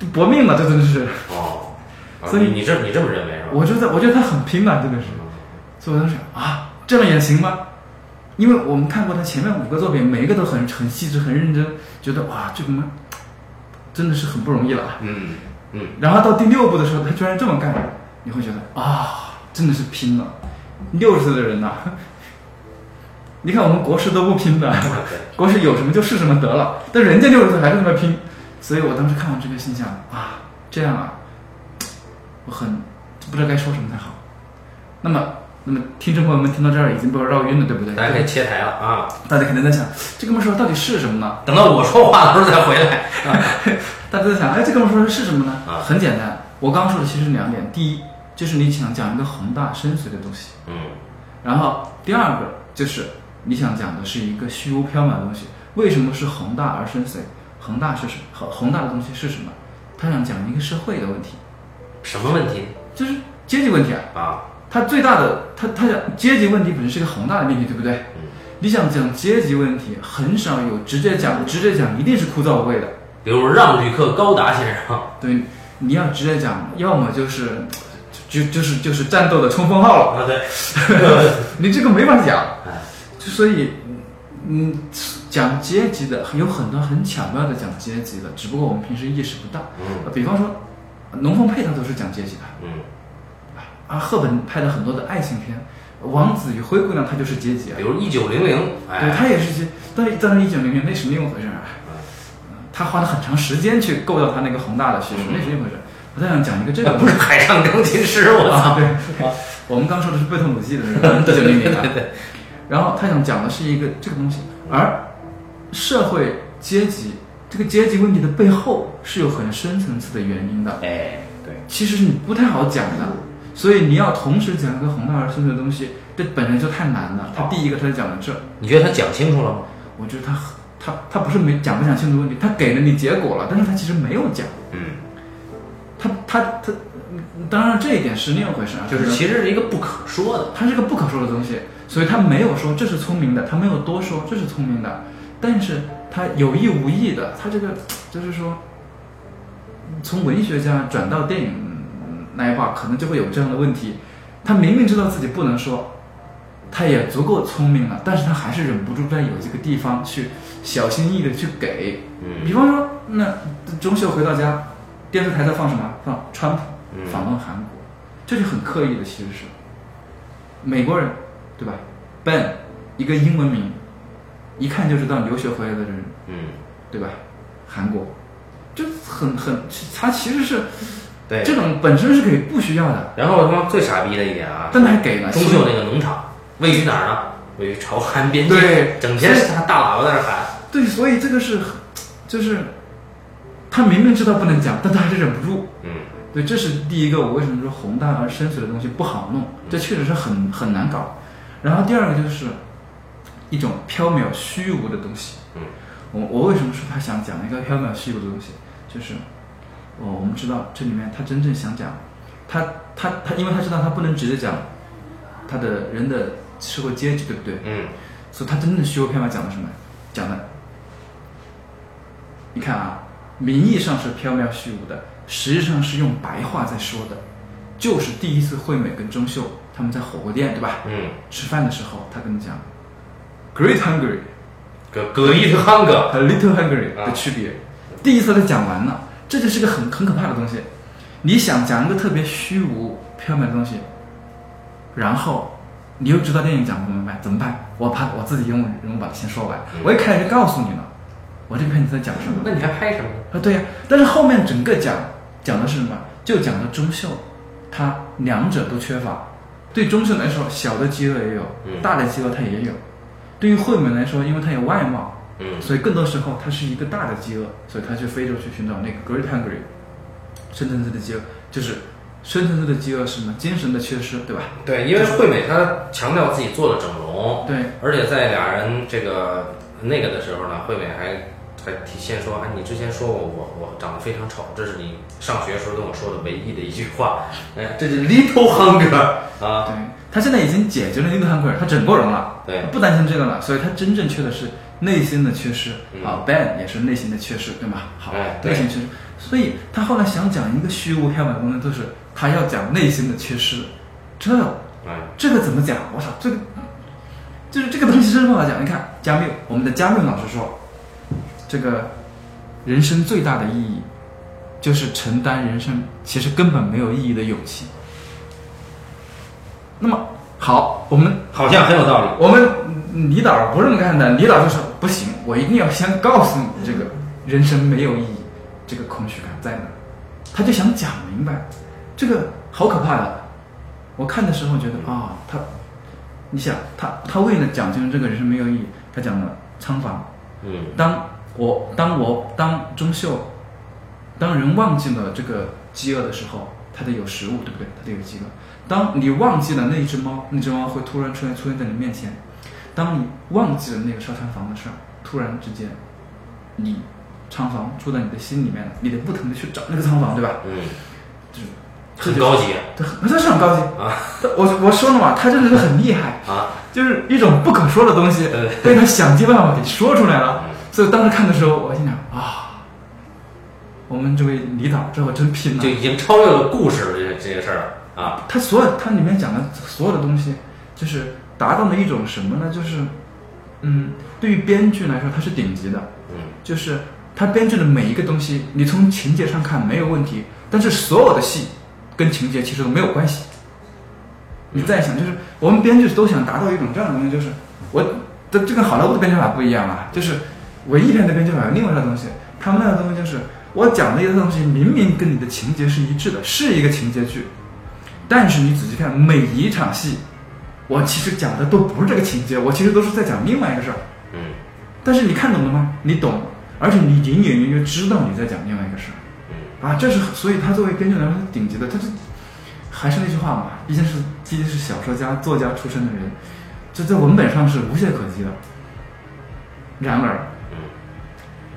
搏命了，这真的是。哦，啊所以你你这你这么认为是吧？我觉得，我觉得他很拼啊，真的是。所以我当时啊，这样也行吗？因为我们看过他前面五个作品，每一个都很很细致、很认真，觉得哇，这个嘛，真的是很不容易了。嗯嗯然后到第六部的时候，他居然这么干，你会觉得啊，真的是拼了。六十岁的人呐、你看我们国师都不拼的，国师有什么就是什么得了，但人家六十岁还是那么拼，所以我当时看完这个心想啊，这样啊，我很不知道该说什么才好。那么，那么听众朋友们听到这儿已经被我绕晕了，对不对？大家可以切台了啊！大家肯定在想，这哥们说到底是什么呢？等到我说话的时候再回来啊。大家在想，哎，这哥们说的是什么呢？啊很简单，我刚刚说的其实是两点。第一，就是你想讲一个宏大深邃的东西，嗯然后第二个就是你想讲的是一个虚无缥缈的东西。为什么是宏大而深邃？宏大是什宏宏大的东西是什么？他想讲一个社会的问题，什么问题就是阶级问题啊。啊？他最大的，他他讲阶级问题本身是一个宏大的命题，对不对？嗯，你想讲阶级问题，很少有直接讲，直接讲一定是枯燥无味的。比如让旅客高达先生，对，你要直接讲，要么就是就就是就是战斗的冲锋号了，啊对，你这个没法讲。哎就所以，嗯，讲阶级的有很多很巧妙的讲阶级的，只不过我们平时意识不到。嗯。比方说，龙凤配他都是讲阶级的。嗯。啊，赫本拍的很多的爱情片，王子与灰姑娘他就是阶级啊。比，如一九零零，对哎，他也是阶，但是但是一九零零那是另一回事儿啊。他花了很长时间去构造他那个宏大的叙事，那是一回事。我在想讲一个这个不是海上钢琴师，我啊，操！对，我们刚说的是贝托鲁记的那个 一九零零啊。然后他想讲的是一个这个东西，而社会阶级这个阶级问题的背后是有很深层次的原因的，哎，对，其实是你不太好讲的。所以你要同时讲一个宏大而深邃的东西，这本身就太难了。他第一个他就讲了这，你觉得他讲清楚了吗？我觉得他很他他不是没讲不讲清楚问题，他给了你结果了，但是他其实没有讲。嗯，他他他，嗯当然这一点是另一回事啊，就是其实是一个不可说的，它是个不可说的东西，所以他没有说这是聪明的，他没有多说这是聪明的，但是他有意无意的，他这个 就是说，从文学家转到电影那一块，可能就会有这样的问题。他明明知道自己不能说，他也足够聪明了，但是他还是忍不住在有这个地方去小心翼翼的去给。嗯比方说，那钟秀回到家，电视台在放什么？放川普嗯访问韩国，这就很刻意的，其实是美国人，对吧？Ben 一个英文名，一看就知道留学回来的人，嗯，对吧？韩国，就很很，他其实是对。这种本身是可以不需要的，然后他妈最傻逼的一点啊，但他还给了。中秀那个农场位于哪儿呢？位于朝韩边境，对整天他大喇叭在那喊，对，所以这个是，就是他明明知道不能讲，但他还是忍不住。嗯对，这是第一个，我为什么说宏大而深邃的东西不好弄，这确实是很很难搞。然后第二个就是一种缥缈虚无的东西。嗯我我为什么说他想讲一个缥缈虚无的东西，就是哦，我们知道这里面他真正想讲，他他他，因为他知道他不能直接讲他的人的社会阶级，对不对？嗯所以他真正的虚无缥缈讲的什么？讲的，你看啊，名义上是缥缈虚无的，实际上是用白话在说的，就是第一次惠美跟钟秀他们在火锅店，对吧？嗯，吃饭的时候，他跟你讲，Great hungry，great hunger，和 Little Hungry 啊的区别，第一次他讲完了，这就是个很很可怕的东西。你想讲一个特别虚无缥缈的东西，然后你又知道电影讲不明白，怎么办？我怕我自己用人物把它先说完，嗯我一开始就告诉你了，我这个片子在讲什么。那你还拍什么呢？啊，对呀、但是后面整个讲讲的是什么？就讲的中秀，他两者都缺乏。对中秀来说，小的饥饿也有，嗯大的饥饿他也有。对于惠美来说，因为她有外貌，嗯。所以更多时候它是一个大的饥饿，所以她去非洲去寻找那个 Great Hungry，深层次的饥饿，就是深层次的饥饿是什么？精神的缺失，对吧？对，因为惠美她强调自己做了整容，对，而且在俩人这个那个的时候呢，惠美还还体现说，哎，你之前说过我我长得非常丑，这是你上学时候跟我说的唯一的一句话，哎，这是 little hunger 啊，对，他现在已经解决了 Little Hungry，他整过容了，对他不担心这个了，所以他真正缺的是内心的缺失、嗯啊。Ben 也是内心的缺失，对吗？好，哎内心缺失，所以他后来想讲一个虚无缥缈的东西，就是他要讲内心的缺失，这哎，这个怎么讲？我操，这个就是这个东西真不好讲。你看加缪，我们的加缪老师说，这个人生最大的意义就是承担人生其实根本没有意义的勇气。那么好，我们好像很有道理，我们嗯李导不这么干的，李导就说不行，我一定要先告诉你这个人生没有意义，这个空虚感在哪儿。他就想讲明白，这个好可怕的。我看的时候觉得啊、他，你想他他为了讲清楚这个人生没有意义，他讲了仓房。嗯当我当我当钟秀，当人忘记了这个饥饿的时候，他得有食物，对不对？他得有饥饿。当你忘记了那只猫，那只猫会突然出现出现在你面前。当你忘记了那个烧仓房的事儿，突然之间，你仓房住在你的心里面了，你得不停的去找那个仓房，对吧？嗯，就是很高级对，这是很高级啊！我我说了嘛，他真的是很厉害，啊，就是一种不可说的东西，被他想尽办法给说出来了。嗯所以当时看的时候，我心想啊，我们这位李导这我真拼了就。已经超越了故事这这些事儿啊，他所有他里面讲的所有的东西，就是达到了一种什么呢？就是，嗯，对于编剧来说，他是顶级的，嗯。就是他编剧的每一个东西，你从情节上看没有问题，但是所有的戏跟情节其实都没有关系。你再想，就是我们编剧都想达到一种这样的东西，就是我的这跟好莱坞的编剧法不一样啊，就是文艺片的编剧法有另外一套东西，他们那个东西就是我讲的一个东西明明跟你的情节是一致的，是一个情节剧，但是你仔细看每一场戏，我其实讲的都不是这个情节，我其实都是在讲另外一个事儿。嗯但是你看懂了吗？你懂，而且你隐隐约约知道你在讲另外一个事儿嗯啊，这是所以他作为编剧来说是顶级的，他是还是那句话嘛，毕竟是毕竟是小说家、作家出身的人，这在文本上是无懈可击的。然而，嗯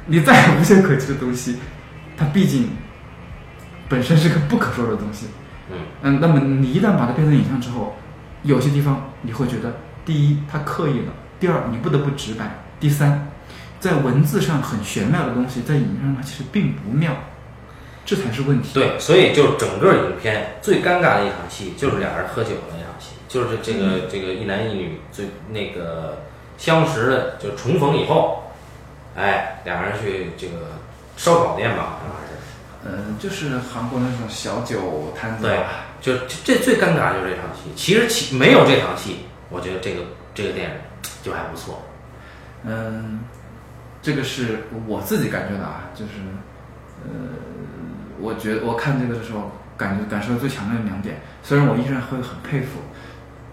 你再无懈可击的东西，它毕竟本身是个不可说的东西。嗯嗯，那么你一旦把它变成影像之后，有些地方你会觉得，第一，它刻意了；第二，你不得不直白；第三，在文字上很玄妙的东西，在影像上它其实并不妙，这才是问题。对，所以就整个影片最尴尬的一场戏就是俩人喝酒的那场戏，就是这个这个一男一女最那个相识的，就重逢以后，哎，俩人去这个烧烤店吧，好像还是。嗯，就是韩国那种小酒摊子对吧。，就这这最尴尬就是这场戏。其实其没有这场戏，我觉得这个这个电影就还不错。嗯，这个是我自己感觉的啊，就是，呃，我觉得我看这个的时候，感觉感受最强烈的两点。虽然我依然会很佩服，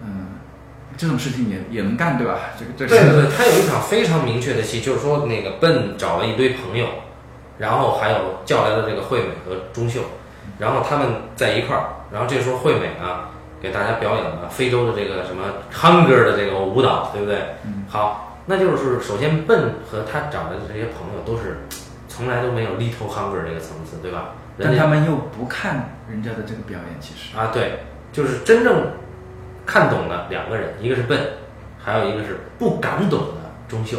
嗯，这种事情也也能干，对吧？这个这个对对对，他有一场非常明确的戏，就是说那个笨找了一堆朋友，然后还有叫来的这个惠美和钟秀，然后他们在一块儿，然后这时候惠美呢给大家表演了非洲的这个什么 hunger 的这个舞蹈，对不对？嗯好，那就是首先笨和他找来的这些朋友都是从来都没有 little hunger 这个层次，对吧？但他们又不看人家的这个表演，其实啊，对，就是真正看懂的两个人，一个是笨，还有一个是不敢懂的钟秀。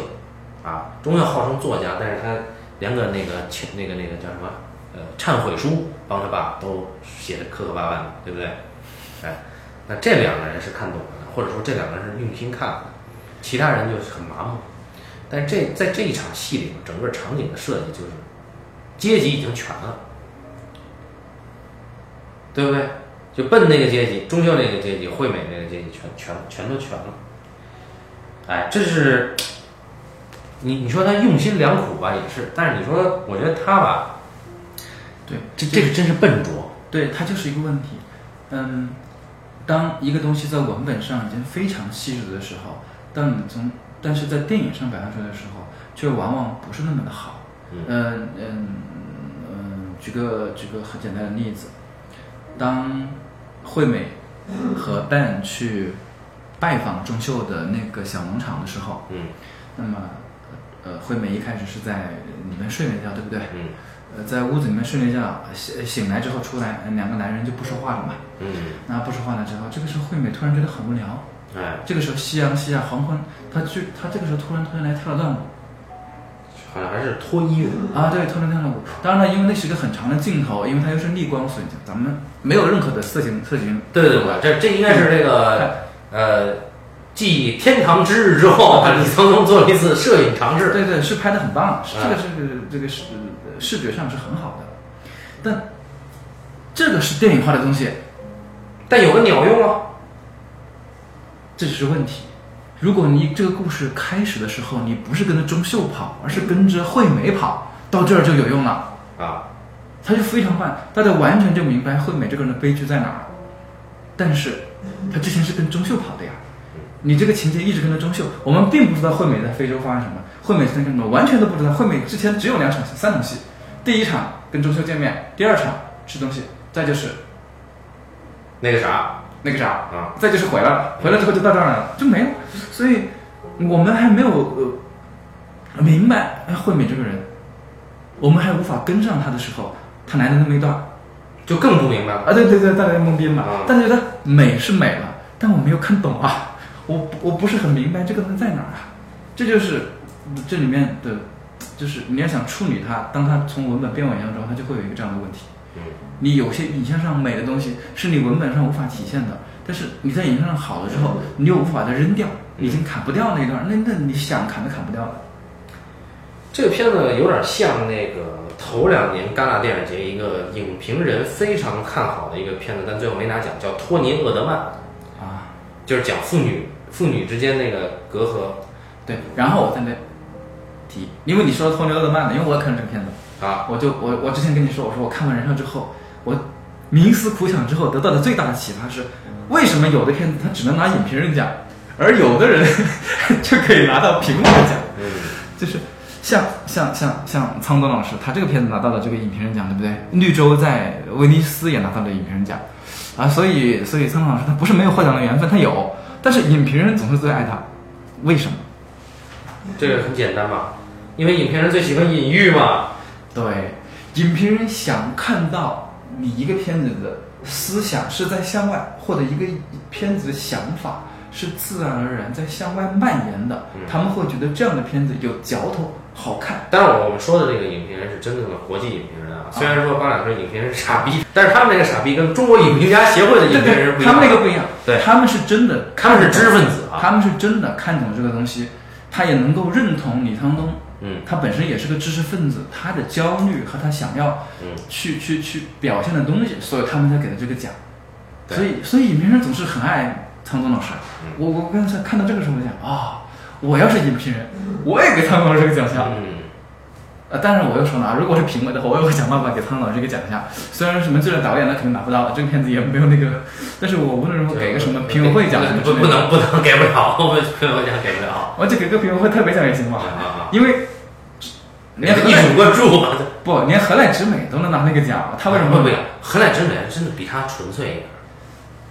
啊，钟秀号称作家，但是他连个那个请那个那个叫什么呃忏悔书帮他爸都写的磕磕巴巴的，对不对？哎，那这两个人是看懂了的，或者说这两个人是用心看的，其他人就是很麻木。但是这在这一场戏里面，整个场景的设计就是阶级已经全了，对不对？就笨那个阶级，钟秀那个阶级，惠美那个阶级，全全全都全了。哎，这是你你说他用心良苦吧，也是，但是你说，我觉得他吧，对这这个真是笨拙。对，它就是一个问题。嗯，当一个东西在文本上已经非常细致的时候，当你从但是在电影上表现出来的时候，却往往不是那么的好。嗯嗯嗯嗯，举个举个很简单的例子，当惠美和 Ben 去拜访钟秀的那个小农场的时候，嗯那么呃，惠美一开始是在里面睡了一觉，对不对？嗯呃，在屋子里面睡了一觉，醒醒来之后出来，两个男人就不说话了嘛。嗯，那不说话了之后，这个时候惠美突然觉得很无聊。哎，这个时候夕阳西下，黄昏，她就她这个时候突然突然来跳了段舞好像还是脱衣舞。啊，对，脱了跳了舞。当然了，因为那是一个很长的镜头，因为它又是逆光，所以咱们没有任何的色情色情。对对对，这这应该是这个呃，继《天堂之日》之后，李沧东做了一次摄影尝试。对对，是拍的很棒，这个是这个视视觉上是很好的，但这个是电影化的东西，但有个鸟用啊。这就是问题。如果你这个故事开始的时候，你不是跟着钟秀跑，而是跟着惠美跑，到这儿就有用了，啊，他就非常棒，大家完全就明白惠美这个人的悲剧在哪儿。但是，他之前是跟钟秀跑的呀，你这个情节一直跟着钟秀，我们并不知道惠美在非洲发生什么，惠美在干什么，完全都不知道。惠美之前只有两场戏，三场戏，第一场跟钟秀见面，第二场吃东西，再就是那个啥那个啥，啊，再就是回来了，回来之后就到这儿来了，就没了。所以我们还没有呃明白哎惠美这个人，我们还无法跟上他的时候，他来的那么一段就更不明白了。啊，对对对，大家懵逼嘛啊。但是觉得美是美了，但我没有看懂啊，我我不是很明白这个东西在哪儿啊。这就是这里面的，就是你要想处理它，当它从文本变为当中，它就会有一个这样的问题。嗯你有些影像上美的东西是你文本上无法体现的，但是你在影像上好了之后，你又无法把它扔掉，你已经砍不掉那一段，那那你想砍都砍不掉了。这个片子有点像那个头两年戛纳电影节一个影评人非常看好的一个片子，但最后没拿奖，叫《托尼·厄德曼》，啊，就是讲妇女父女之间那个隔阂对，然后我在那提，因为你说托尼·厄德曼的，因为我也看了这个片子，啊。我就我我之前跟你说，我说我看完《燃烧》之后，我冥思苦想之后得到的最大的启发是，为什么有的片子它只能拿影评人奖，而有的人 就可以拿到评论奖？嗯就是像像像像苍东老师，他这个片子拿到了这个影评人奖，对不对？绿洲在威尼斯也拿到了影评人奖，啊，所以所以苍东老师他不是没有获奖的缘分，他有，但是影评人总是最爱他，为什么？这个很简单嘛，因为影评人最喜欢隐喻嘛。对，影评人想看到你一个片子的思想是在向外，或者一个片子的想法是自然而然在向外蔓延的，嗯。他们会觉得这样的片子有嚼头，好看。当然，我们说的这个影评人是真正的国际影评人啊。虽然说巴两说影评人是傻逼，但是他们那个傻逼跟中国影评家协会的影评人不一样。他们那个不一样，对他们是真的，他们是知识分子啊他们是真的看懂这个东西，他也能够认同李沧东，嗯他本身也是个知识分子，他的焦虑和他想要嗯，去去去表现的东西，所以他们才给的这个奖。对所以所以影评人总是很爱苍东老师。嗯我我刚才看到这个时候，我想啊、我要是影评人，我也给苍东老师这个奖项。嗯，呃，当然我又说了啊，如果是评委的话，我也会想办法给苍东老师一个奖项。虽然什么最佳导演那肯定拿不到了，这个片子也没有那个，但是我无论如何给个什么评委会奖什么之类的，不不能不能给不了，我们评委会奖给不了。我就给个评委会特别奖也行嘛。因为连何一乃主关注嘛，不连何乃直美都能拿那个奖，他为什么不不？何来之美真的比他纯粹一点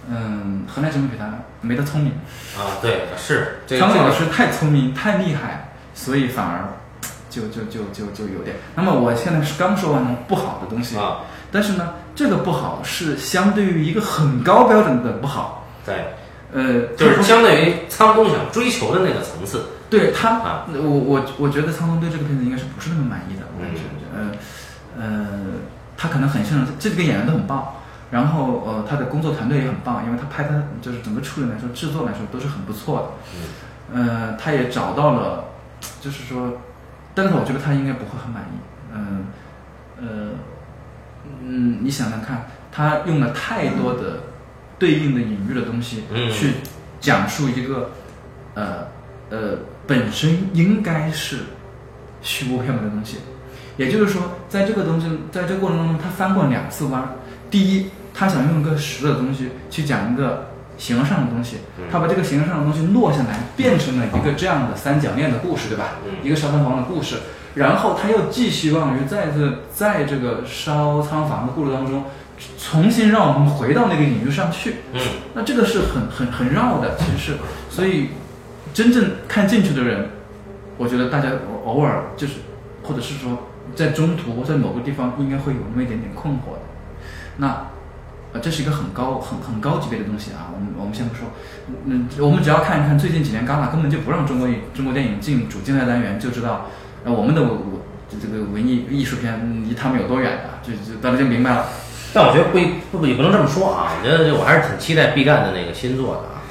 嗯，何来之美比他没他聪明。啊。对，是这个苍老师太聪明太厉害，所以反而就就就就就有点。那么我现在是刚说完了不好的东西，啊，但是呢，这个不好是相对于一个很高标准的不好，对，呃，就是相对于仓东想追求的那个层次。对他，啊，我我我觉得仓东对这个片子应该是不是那么满意的，我感觉，嗯呃呃，他可能很信任这几个演员都很棒，然后呃他的工作团队也很棒，因为他拍的就是整个处理来说，制作来说都是很不错的，呃，他也找到了，就是说，但是我觉得他应该不会很满意，嗯呃嗯，你想想看，他用了太多的对应的隐喻的东西，嗯去讲述一个呃呃本身应该是虚无缥缈的东西。也就是说，在这个东西，在这个过程当中，他翻过两次弯。第一，他想用一个实的东西去讲一个形而上的东西，他把这个形而上的东西落下来，变成了一个这样的三角恋的故事，对吧？嗯一个烧仓房的故事。然后他又寄希望于再次在这个烧仓房的故事当中，重新让我们回到那个隐喻上去。嗯那这个是很很很绕的，其实是，所以真正看进去的人，我觉得大家偶偶尔就是，或者是说在中途在某个地方应该会有那么一点点困惑的。那呃，这是一个很高很很高级别的东西啊，我们我们先不说，嗯，我们只要看一看最近几年戛纳根本就不让中国影中国电影进主竞赛单元，就知道，呃，我们的文这个文艺艺术片离他们有多远啊，就就大家就明白了。但我觉得不一不也不能这么说啊，我觉得我还是挺期待毕赣的那个新作的啊，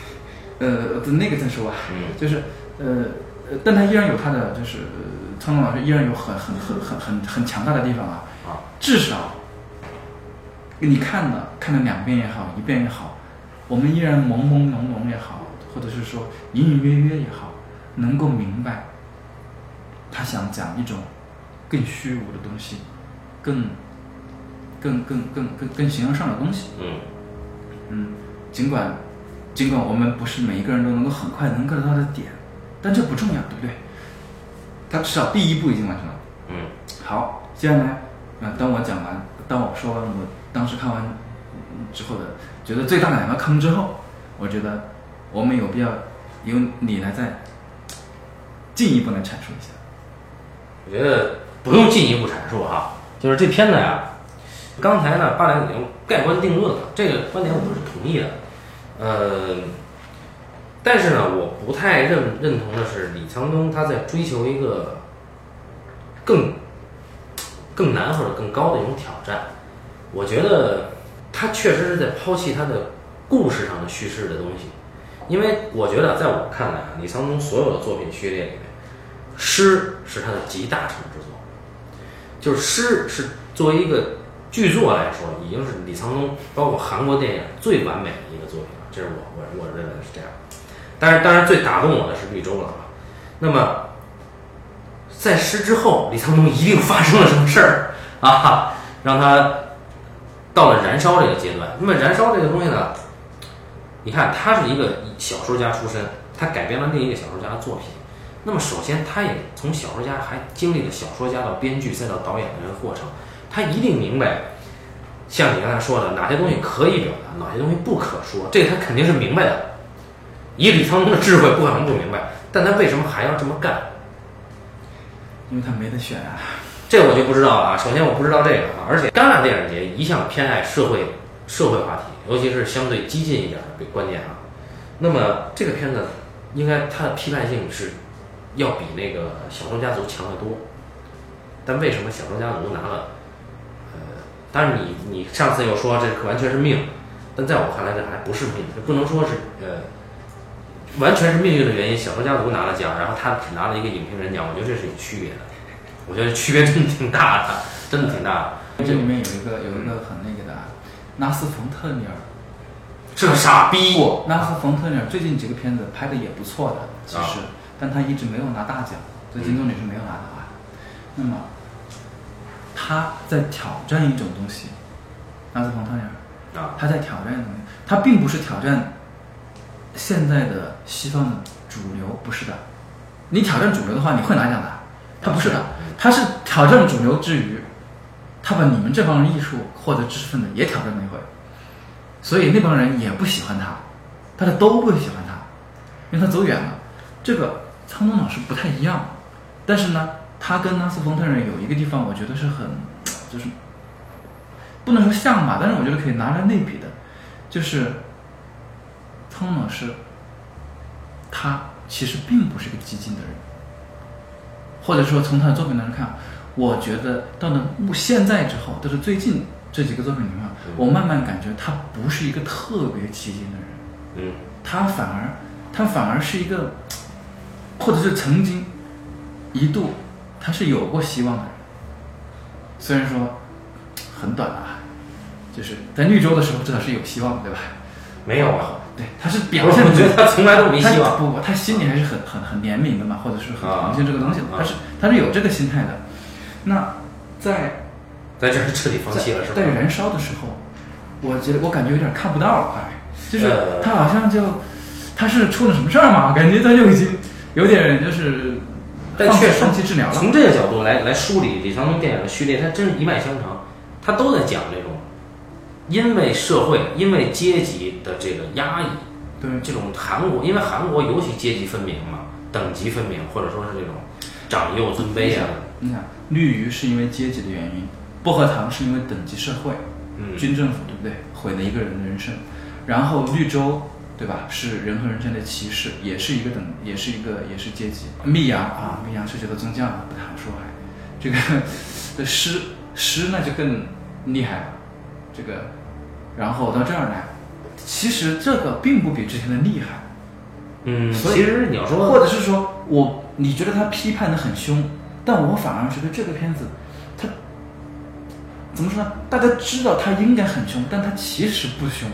呃，那个再说吧。嗯就是呃，呃但他依然有他的，就是呃苍龙老师依然有很很很很很很强大的地方啊。啊，至少你看了看了两遍也好，一遍也好，我们依然朦朦胧胧也好，或者是说隐隐约约也好，能够明白他想讲一种更虚无的东西，更更更更更更形而上的东西。嗯嗯，尽管尽管我们不是每一个人都能够很快能够得到的点，但这不重要，对不对？他至少第一步已经完成了。嗯好，接下来，呃，当我讲完，当我说完我当时看完之后的觉得最大的两个坑之后，我觉得我们有必要由你来再进一步来阐述一下。我觉得不用进一步阐述哈，就是这片子呀，刚才呢八两已经盖棺定论了，这个观点我是同意的，呃，但是呢，我不太认认同的是李沧东他在追求一个更更难或者更高的一种挑战，我觉得他确实是在抛弃他的故事上的叙事的东西，因为我觉得在我看来啊，李沧东所有的作品序列里面。诗是他的集大成之作，就是诗是作为一个剧作来说，已经是李沧东包括韩国电影最完美的一个作品了。这是我我我认为是这样。但是当然最打动我的是绿洲了啊。那么在诗之后，李沧东一定发生了什么事儿啊，让他到了燃烧这个阶段。那么燃烧这个东西呢，你看他是一个小说家出身，他改编了另一个小说家的作品。那么首先，他也从小说家还经历了小说家到编剧再到导演的这个过程，他一定明白，像你刚才说的，哪些东西可以表达，哪些东西不可说，这他肯定是明白的。以李沧东的智慧，不可能不明白，但他为什么还要这么干？因为他没得选啊。这我就不知道了啊。首先我不知道这个啊，而且戛纳电影节一向偏爱社会社会话题，尤其是相对激进一点的观念啊。那么这个片子应该它的批判性是要比那个小说家族强得多。但为什么小说家族拿了？呃，当然你你上次又说这完全是命，但在我看来这还不是命，这不能说是呃完全是命运的原因。小说家族拿了奖，然后他只拿了一个影评人奖，我觉得这是有区别的。我觉得区别真的挺大的，真的挺大的。这里面有一个有一个很那个的啊，纳斯冯特尼尔。是个傻逼。不，纳斯冯特尼尔最近几个片子拍的也不错的，其实，啊但他一直没有拿大奖，在金棕榈是没有拿的啊。那么，他在挑战一种东西，纳斯冯特尼尔，啊，他在挑战一种东西，他并不是挑战现在的西方的主流，不是的。你挑战主流的话，你会拿奖的，他不是的，他是挑战主流之余，他把你们这帮人艺术或者知识分子也挑战了一回。所以那帮人也不喜欢他，大家都不喜欢他，因为他走远了。这个苍东老师不太一样，但是呢，他跟拉斯冯特人有一个地方，我觉得是很，就是不能说像吧，但是我觉得可以拿来类比的，就是汤老师，他其实并不是个激进的人，或者说从他的作品当中看，我觉得到了现在之后，就是最近这几个作品里面，我慢慢感觉他不是一个特别激进的人。嗯他反而他反而是一个，或者是曾经一度他是有过希望的人，虽然说很短啊，就是在绿洲的时候至少是有希望的，对吧？没有啊，对，他是表现我觉得他从来都没希望不不，他心里还是很很很怜悯的嘛，或者是很啊同情这个东西的，啊他是他是有这个心态的。那在 在这是彻底放弃了是吧？在燃烧的时候，我觉得我感觉有点看不到了，快，就是呃他好像就他是出了什么事儿嘛，感觉他就已经有点就是但确实放弃治疗了。从这个角度来来梳理李沧东电影的序列，它真是一脉相承，他都在讲这种因为社会、因为阶级的这个压抑，对，这种韩国，因为韩国尤其阶级分明嘛，等级分明，或者说是这种长幼尊卑啊，你想绿鱼是因为阶级的原因，薄荷糖是因为等级社会，嗯军政府对不对？毁了一个人的人生，然后绿洲对吧？是人和人之间的歧视，也是一个等，也是一个也是阶级。密阳啊，密阳是这个宗教啊，不谈说还这个的诗诗那就更厉害了，这个，然后到这儿来，其实这个并不比之前的厉害。嗯，所以其实你要说或者是说我你觉得他批判的很凶，但我反而觉得这个片子，他怎么说呢？大家知道他应该很凶，但他其实不凶。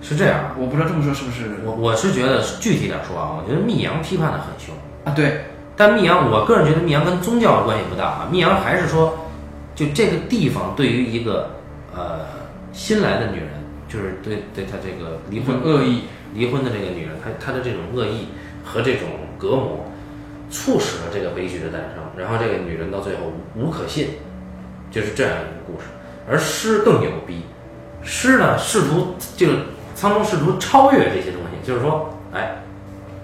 是这样，我不知道这么说是不是我我是觉得具体点说啊，我觉得密阳批判的很凶，啊？对，但密阳，我个人觉得密阳跟宗教关系不大啊，密阳还是说，就这个地方对于一个呃新来的女人，就是对对她这个离婚恶意，离婚的这个女人，她她的这种恶意和这种隔膜，促使了这个悲剧的诞生。然后这个女人到最后无无可信，就是这样一个故事。而诗更牛逼，诗呢试图就是苍穹试图超越这些东西，就是说，哎，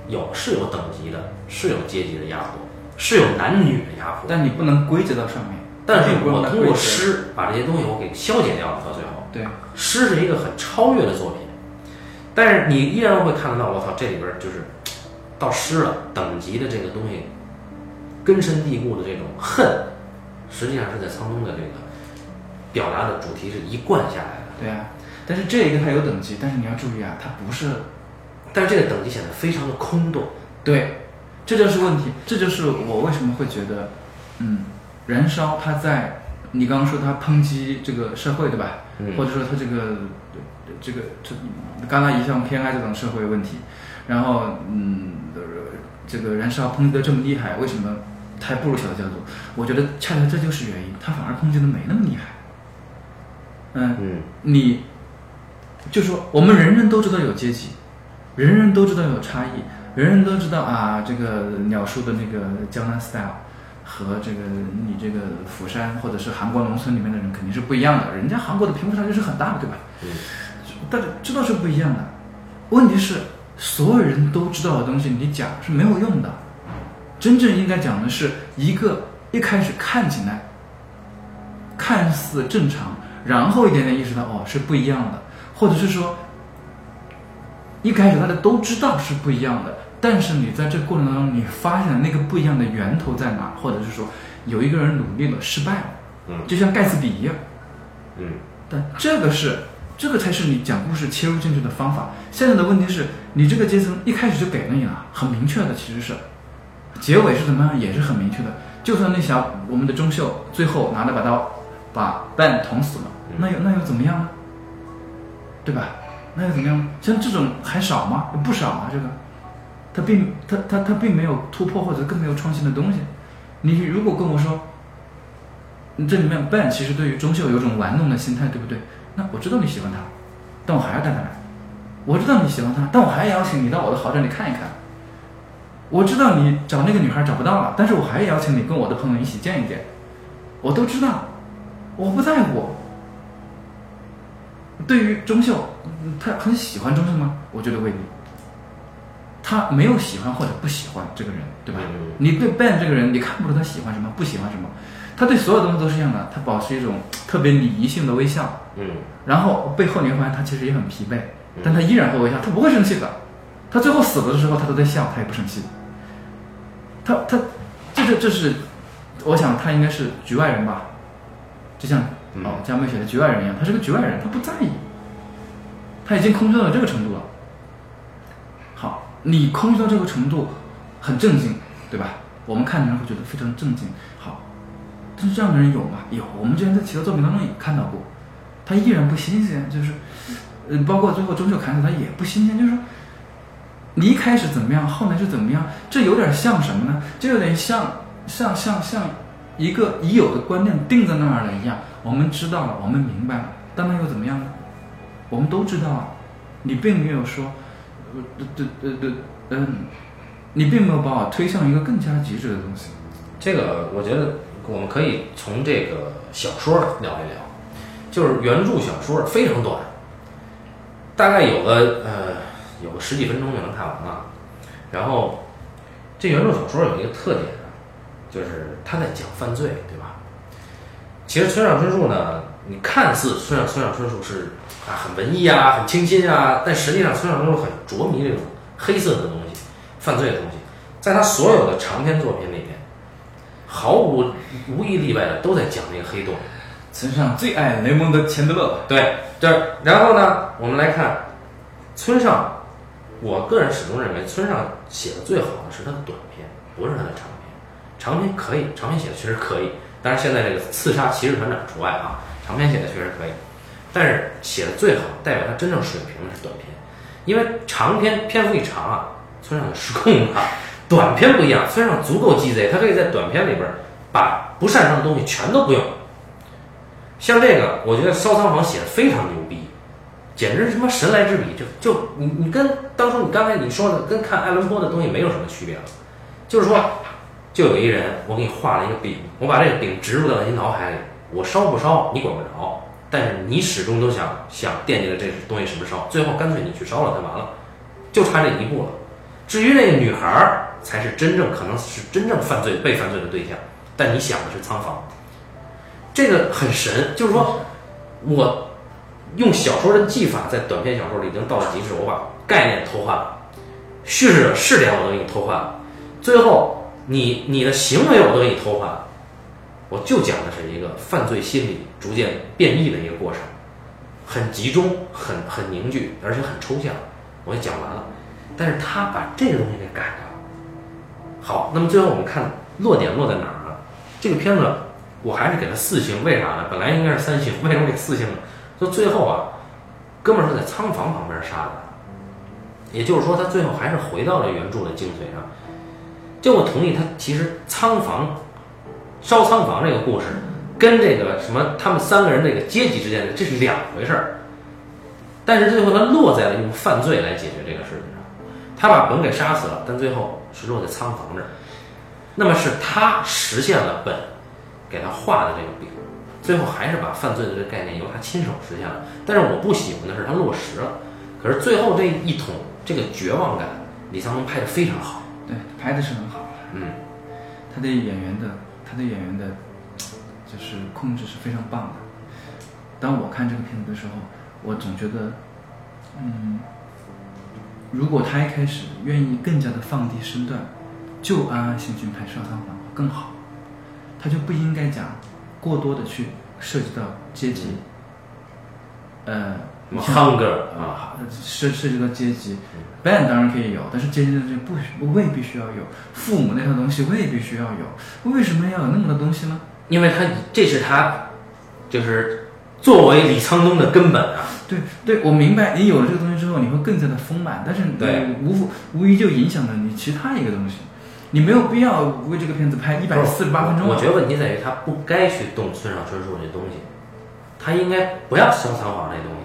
有是有等级的，是有阶级的压迫，是有男女的压迫，但你不能归结到上面。但是我通过诗把这些东西我给消解掉了，到最后。对，诗是一个很超越的作品，但是你依然会看得到，我操，这里边就是到诗了，等级的这个东西根深蒂固的这种恨，实际上是在苍东的这个表达的主题是一贯下来的，对啊。但是这个它有等级，但是你要注意啊，它不是但是这个等级显得非常的空洞。对，这就是问题，这就是我为什么会觉得，嗯，燃烧它在你刚刚说它抨击这个社会对吧？嗯或者说他这个这个这戛纳一向偏爱这种社会问题，然后嗯，呃这个燃烧抨击的这么厉害，为什么他还不如小的家族？我觉得恰恰这就是原因，他反而抨击的没那么厉害。嗯，嗯你就说我们人人都知道有阶级，人人都知道有差异，人人都知道啊，这个鸟叔的那个江南 style 和这个你这个釜山或者是韩国农村里面的人肯定是不一样的，人家韩国的贫富差距是很大的，对吧？嗯大家知道是不一样的，问题是所有人都知道的东西，你讲是没有用的。真正应该讲的是一个一开始看起来看似正常，然后一点点意识到哦是不一样的，或者是说一开始大家都知道是不一样的，但是你在这个过程当中，你发现那个不一样的源头在哪，或者是说有一个人努力了失败了，嗯就像盖茨比一样。嗯但这个是，这个才是你讲故事切入进去的方法。现在的问题是你这个阶层一开始就给了你了，很明确的，其实是，结尾是怎么样也是很明确的。就算那小我们的钟秀最后拿了把刀把 Ben 捅死了，那又那又怎么样呢？对吧？那又怎么样呢？像这种还少吗？不少啊，这个，他并他他他并没有突破或者更没有创新的东西。你如果跟我说，这里面 Ben 其实对于钟秀有种玩弄的心态，对不对？那我知道你喜欢他，但我还要带他来。我知道你喜欢他，但我还邀请你到我的豪宅里看一看。我知道你找那个女孩找不到了，但是我还邀请你跟我的朋友一起见一见。我都知道，我不在乎。对于钟秀，他很喜欢钟秀吗？我觉得未必。他没有喜欢或者不喜欢这个人，对吧？嗯你对 Ben 这个人，你看不出他喜欢什么，不喜欢什么，他对所有东西都是一样的，他保持一种特别礼仪性的微笑，嗯然后背后你会发现他其实也很疲惫，但他依然会微笑，他不会生气的。他最后死了的时候，他都在笑，他也不生气。他他，这这这是，我想他应该是局外人吧，就像嗯哦江妹写的局外人一样，他是个局外人，他不在意，他已经空虚到这个程度了。你空虚到这个程度，很震惊，对吧？我们看的人会觉得非常震惊。好，但是这样的人有吗？有，我们之前在其他作品当中也看到过，他依然不新鲜，就是，呃，包括最后钟秀砍死他也不新鲜，就是说，你一开始怎么样，后来就怎么样，这有点像什么呢？这有点像像像像一个已有的观念定在那儿了一样，我们知道了，我们明白了，但那又怎么样呢？我们都知道啊，你并没有说，对，对对对，嗯，你并没有把我推向一个更加极致的东西。这个我觉得我们可以从这个小说聊一聊，就是原著小说非常短，大概有个呃有个十几分钟就能看完了。然后这原著小说有一个特点，就是他在讲犯罪，对吧？其实村上春树呢，你看似村上村上春树是啊很文艺啊，很清新啊，但实际上村上春树很着迷这种黑色的东西，犯罪的东西，在他所有的长篇作品里面。毫无无一例外的都在讲这个黑洞。村上最爱雷蒙德·钱德勒，对对，然后呢，我们来看村上，我个人始终认为村上写的最好的是他的短篇，不是他的长篇。长篇可以，长篇写的确实可以，但是现在这个刺杀骑士团长除外啊，长篇写的确实可以。但是写的最好，代表他真正水平的是短篇，因为长篇篇幅一长啊，村上就失控了。短篇不一样，村上足够鸡贼，他可以在短篇里边把不擅长的东西全都不用。像这个，我觉得烧仓房写的非常牛逼，简直是他妈神来之笔。就就你你跟当初你刚才你说的，跟看爱伦坡的东西没有什么区别了。就是说，就有一人，我给你画了一个饼，我把这个饼植入到你脑海里，我烧不烧你管不着，但是你始终都想想惦记着这东西什么烧，最后干脆你去烧了，它完了，就差这一步了。至于那个女孩儿，才是真正可能是真正犯罪被犯罪的对象，但你想的是仓房，这个很神，就是说，我用小说的技法在短篇小说里已经到了极致，我把概念偷换了，叙事者视点我都给你偷换了，最后你你的行为我都给你偷换了，我就讲的是一个犯罪心理逐渐变异的一个过程，很集中，很很凝聚，而且很抽象，我也讲完了。但是他把这个东西给改了。好，那么最后我们看落点落在哪儿呢？这个片子我还是给了四星，为啥呢？本来应该是三星，为什么给四星呢？就最后啊，哥们儿是在仓房旁边杀的，也就是说他最后还是回到了原著的精髓上。就我同意，他其实仓房烧仓房这个故事跟这个什么他们三个人这个阶级之间的这是两回事儿，但是最后他落在了用犯罪来解决这个事情上。他把本给杀死了，但最后是落在仓房这儿。那么是他实现了本给他画的这个饼，最后还是把犯罪的这个概念由他亲手实现了。但是我不喜欢的是他落实了，可是最后这一桶这个绝望感，李沧东拍的非常好。对，拍的是很好，嗯，他对演员的他对演员的，就是控制是非常棒的。当我看这个片子的时候，我总觉得，嗯，如果他一开始愿意更加的放低身段，就安安心心拍烧仓房更好，他就不应该讲过多的去涉及到阶级，呃，hunger 啊，是，涉涉及到阶级，band 当然可以有，但是阶级的这不不未必需要有，父母那套东西未必需要有，为什么要有那么多东西呢？因为他这是他就是作为李沧东的根本啊。对对，我明白，你有了这个东西之后，你会更加的丰满，但是你无无疑就影响了你其他一个东西，你没有必要为这个片子拍一百四十八分钟、啊。我觉得问题在于他不该去动村上春树这东西，他应该不要收藏好这东西，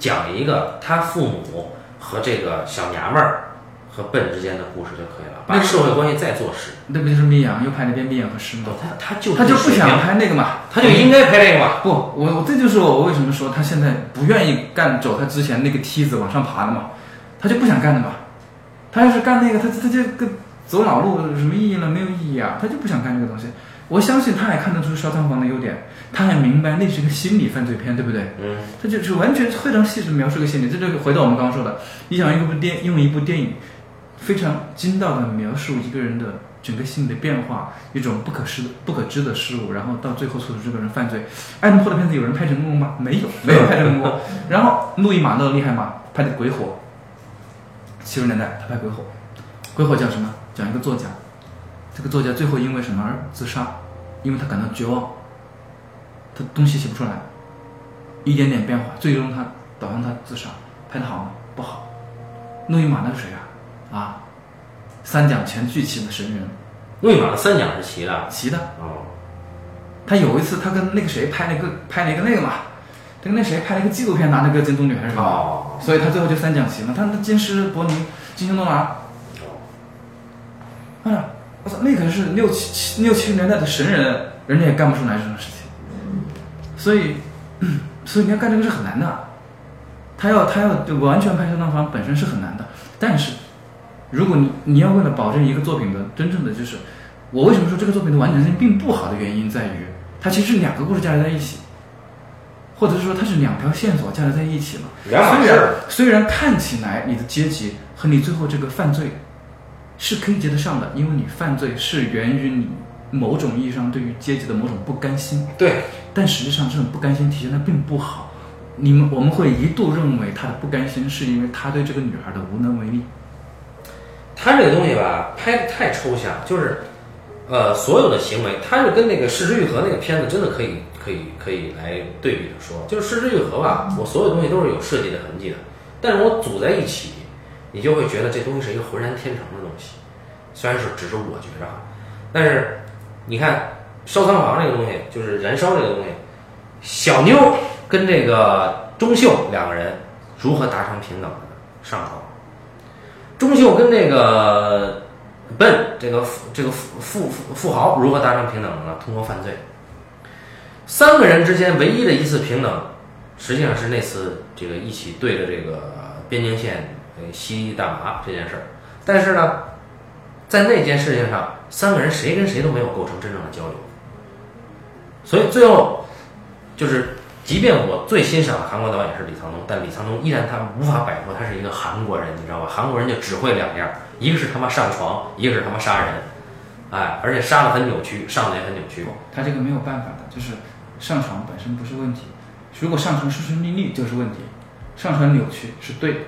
讲一个他父母和这个小娘们儿和笨之间的故事就可以了，把社会关系再做实。那不就是密阳又拍了一遍密阳和师吗？他他就他就不想拍那个嘛，他就应该拍那个嘛。不，我我这就是我为什么说他现在不愿意干走他之前那个梯子往上爬的嘛，他就不想干的嘛。他要是干那个，他他就跟走老路有什么意义呢？没有意义啊，他就不想干这个东西。我相信他也看得出烧仓房的优点，他还明白那是一个心理犯罪片，对不对？嗯，他就是完全非常细致地描述个心理，这就回到我们刚刚说的，你想一部电用一部电影非常精到的描述一个人的整个心理的变化，一种不可失不可知的事物，然后到最后促使这个人犯罪。爱德坡的片子有人拍成功吗？没有，没有拍成功。然后路易马勒厉害吗？拍的《鬼火》，七十年代他拍《鬼火》，《鬼火》讲什么？讲一个作家，这个作家最后因为什么而自杀？因为他感到绝望，他东西写不出来，一点点变化，最终他导向他自杀。拍的好吗？不好。诺伊马那是谁啊？啊，三奖全聚齐的神人，诺伊马的三奖是齐的。齐的。哦，他有一次他跟那个谁拍了一个拍了一个那个嘛，他跟那谁拍了一个纪录片，拿那个金棕榈还是什么，哦所以他最后就三奖齐了。他那金狮伯尼、金星诺拿，哎呀，我操，那可是六七七六七十年代的神人，人家也干不出来这种事情。所以，所以你要干这个是很难的。他要他要完全拍摄那方本身是很难的，但是如果你你要为了保证一个作品的真正的就是，我为什么说这个作品的完整性并不好的原因在于，它其实是两个故事加在一起，或者是说它是两条线索加在一起了。虽然虽然看起来你的阶级和你最后这个犯罪是可以接得上的，因为你犯罪是源于你某种意义上对于阶级的某种不甘心，对，但实际上这种不甘心体现的并不好。你们我们会一度认为他的不甘心是因为他对这个女孩的无能为力。他这个东西吧，拍的太抽象，就是，呃，所有的行为，他是跟那个《失之愈合》那个片子真的可以可以可以来对比着说，就是《失之愈合》吧，我所有东西都是有设计的痕迹的，但是我组在一起，你就会觉得这东西是一个浑然天成的东西，虽然是只是我觉着啊，但是你看烧仓房这个东西，就是燃烧这个东西，小妞跟这个钟秀两个人如何达成平等的上床？钟秀跟这个笨这个富这个富富富富豪如何达成平等的呢？通过犯罪。三个人之间唯一的一次平等，实际上是那次这个一起对着这个边境线呃吸大麻这件事儿。但是呢，在那件事情上，三个人谁跟谁都没有构成真正的交流。所以最后就是，即便我最欣赏的韩国导演是李沧东，但李沧东依然他无法摆脱他是一个韩国人，你知道吧？韩国人就只会两样，一个是他妈上床，一个是他妈杀人，哎，而且杀的很扭曲，上的也很扭曲。他这个没有办法的，就是上床本身不是问题，如果上床顺顺利利就是问题，上床扭曲是对的。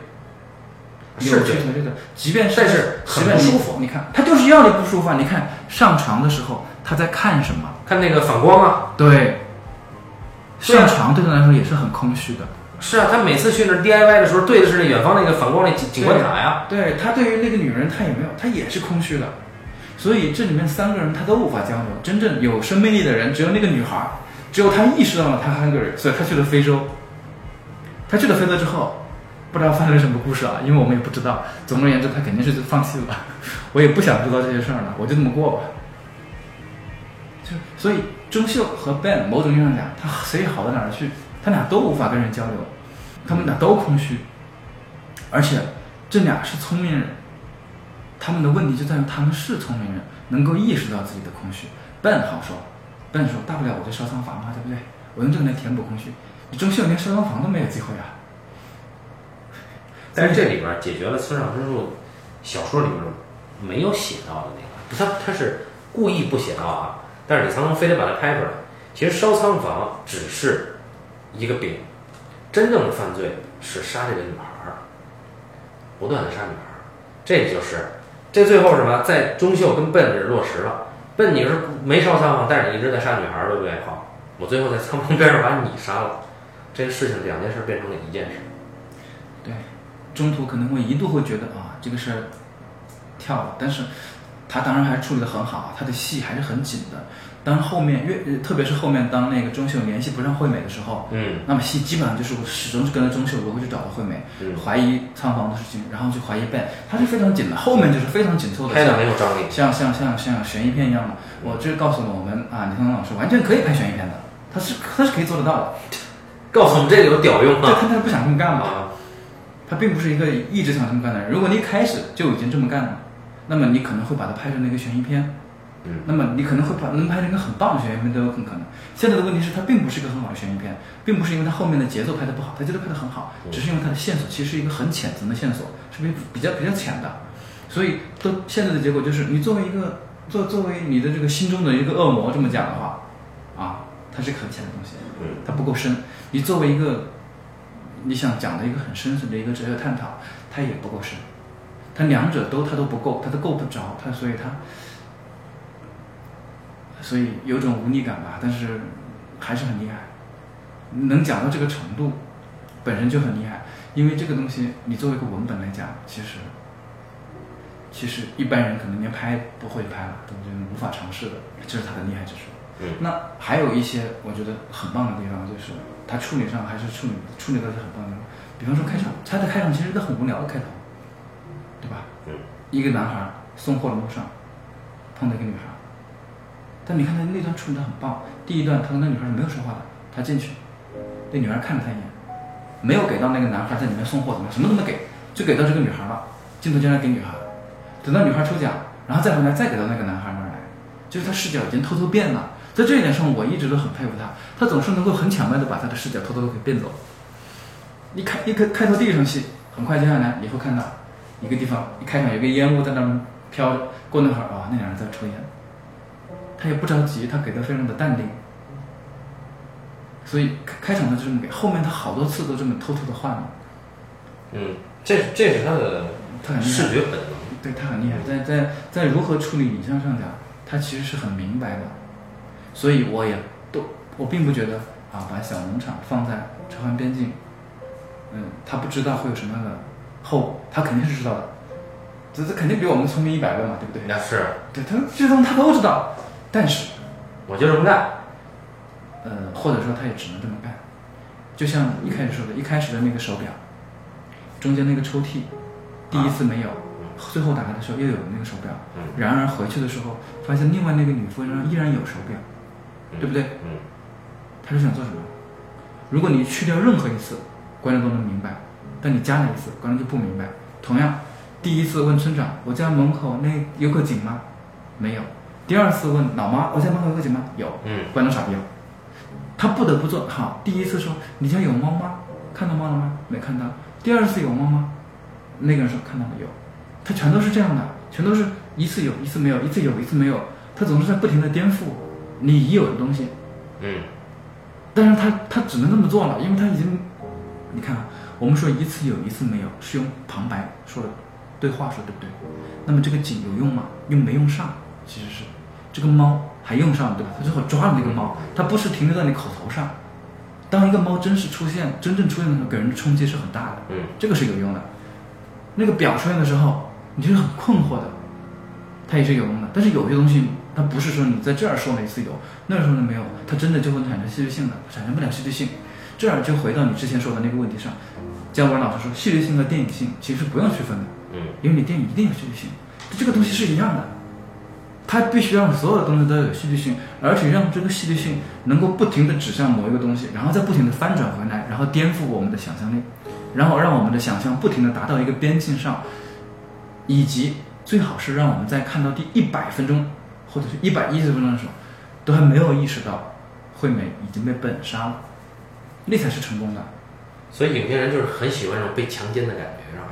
是扭曲和这个，即便是但是很不舒服你看，他就是要你不舒服啊！你看上床的时候他在看什么？看那个反光啊，对，上床对他来说也是很空虚的。是啊，他每次去那儿 DIY 的时候，对的是那远方那个反光那景景观塔呀。对他对于那个女人，他也没有，他也是空虚的。所以这里面三个人他都无法交流。真正有生命力的人，只有那个女孩儿，只有她意识到了她 hungry，所以她去了非洲。她去了非洲之后，不知道发生什么故事啊，因为我们也不知道。总而言之，他肯定是放弃了。我也不想知道这些事儿了，我就这么过吧。就所以钟秀和 Ben 某种意义上讲，他谁好到哪儿去？他俩都无法跟人交流，他们俩都空虚，而且这俩是聪明人。他们的问题就在于他们是聪明人，能够意识到自己的空虚。Ben 好说，，Ben 说大不了我就烧仓房嘛，对不对？我用这个来填补空虚。你钟秀连烧仓房都没有机会啊！但是这里边解决了村上春树小说里边没有写到的那个，他他是故意不写到啊，但是李沧东非得把它拍出来。其实烧仓房只是一个饼，真正的犯罪是杀这个女孩儿，不断的杀女孩儿，这就是这最后什么，在钟秀跟笨这落实了。笨你是没烧仓房，但是你一直在杀女孩儿，对不对？好，我最后在仓房边上把你杀了，这个事情两件事变成了一件事。对，中途可能会一度会觉得啊，这个事儿跳了，但是他当然还处理的很好，他的戏还是很紧的。当后面越，呃特别是后面当那个钟秀联系不上惠美的时候，嗯那么戏基本上就是我始终是跟着钟秀，我会去找到惠美，嗯怀疑仓房的事情，然后去怀疑 Ben，他是非常紧的，后面就是非常紧凑的，拍的很有张力。像像像像悬疑片一样的。我这告诉了我们啊，李沧东老师完全可以拍悬疑片的，他是他是可以做得到的，告诉我们这个有屌用对，啊！他他不想这么干嘛？啊，他并不是一个一直想这么干的人。如果你一开始就已经这么干了，那么你可能会把它拍成那个悬疑片，嗯，那么你可能会把能拍成一个很棒的悬疑片都有很可能。现在的问题是，它并不是一个很好的悬疑片，并不是因为它后面的节奏拍的不好，它节奏拍的很好，只是因为它的线索其实是一个很浅层的线索，是比比较比较浅的，所以都现在的结果就是，你作为一个作作为你的这个心中的一个恶魔这么讲的话，啊，它是个很浅的东西，嗯，它不够深。你作为一个你想讲的一个很深层的一个哲学探讨，它也不够深，它两者都它都不够，它都够不着，它所以它，所以有种无力感吧，但是还是很厉害，能讲到这个程度，本身就很厉害，因为这个东西你作为一个文本来讲，其实。其实一般人可能连拍都会拍了，都就无法尝试的，这是它的厉害之处。嗯那还有一些我觉得很棒的地方，就是他处理上还是处理处理的是很棒的。比方说开场，他的开场其实一个很无聊的开头，对吧？嗯一个男孩送货的路上碰到一个女孩，但你看他那段处理的很棒。第一段他跟那女孩是没有说话的，他进去，那女孩看了他一眼，没有给到那个男孩在里面送货怎么样，什么都没给，就给到这个女孩了。镜头竟然给女孩，等到女孩抽奖，然后再回来再给到那个男孩那儿来，就是他视角已经偷偷变了。在这一点上，我一直都很佩服他，他总是能够很巧妙的把他的视角偷偷的给变走。一开一开开头第一场戏，很快接下来你会看到一个地方，一开场有个烟雾在那儿飘着，过那会儿啊，那两人在抽烟，他也不着急，他给的非常的淡定。所以开开场他就这么给，后面他好多次都这么偷偷的换了，嗯，这这是他的他很厉害视觉本能。对他很厉害，在在在如何处理影像上讲，他其实是很明白的，所以我也都我并不觉得啊，把小农场放在朝韩边境，嗯，他不知道会有什么样的后果，他肯定是知道的，这这肯定比我们聪明一百倍嘛，对不对？那是，对他这东西他都知道，但是我就这么干。呃，或者说他也只能这么干，就像一开始说的，一开始的那个手表，中间那个抽屉，第一次没有，最后打开的时候又有那个手表，嗯然而回去的时候发现另外那个女夫人依然有手表，嗯对不对？嗯他是想做什么？如果你去掉任何一次，观众都能明白；但你加了一次，观众就不明白。同样，第一次问村长：“我家门口那有口井吗？”没有。第二次问老妈：“我家门口有口井吗？”有。嗯观众傻逼了，他不得不做好。第一次说：“你家有猫吗？看到猫了吗？没看到。”第二次有猫吗？那个人说看到了有。他全都是这样的，全都是一次有，一次没有，一次有，一次没有。他总是在不停的颠覆你已有的东西。嗯但是他他只能这么做了，因为他已经，你看啊，我们说一次有一次没有，是用旁白说的对话说，对不对？那么这个井有用吗？又没用上？其实是这个猫还用上了，对吧？他最后抓了那个猫，它不是停留在你口头上。当一个猫真实出现，真正出现的时候，给人的冲击是很大的。嗯这个是有用的。那个表出现的时候，你就是很困惑的，它也是有用的。但是有些东西，它不是说你在这儿说了一次有，那儿说了没有，它真的就会产生戏剧性的，产生不了戏剧性。这儿就回到你之前说的那个问题上，姜文老师说，戏剧性和电影性其实不用区分的，嗯因为你电影一定有戏剧性，这个东西是一样的。它必须让所有的东西都有戏剧性，而且让这个戏剧性能够不停的指向某一个东西，然后再不停的翻转回来，然后颠覆我们的想象力，然后让我们的想象不停的达到一个边境上，以及最好是让我们在看到第一百分钟或者是一百一十分钟的时候，都还没有意识到惠美已经被本杀了，那才是成功的。所以影评人就是很喜欢这种被强奸的感觉，是吧？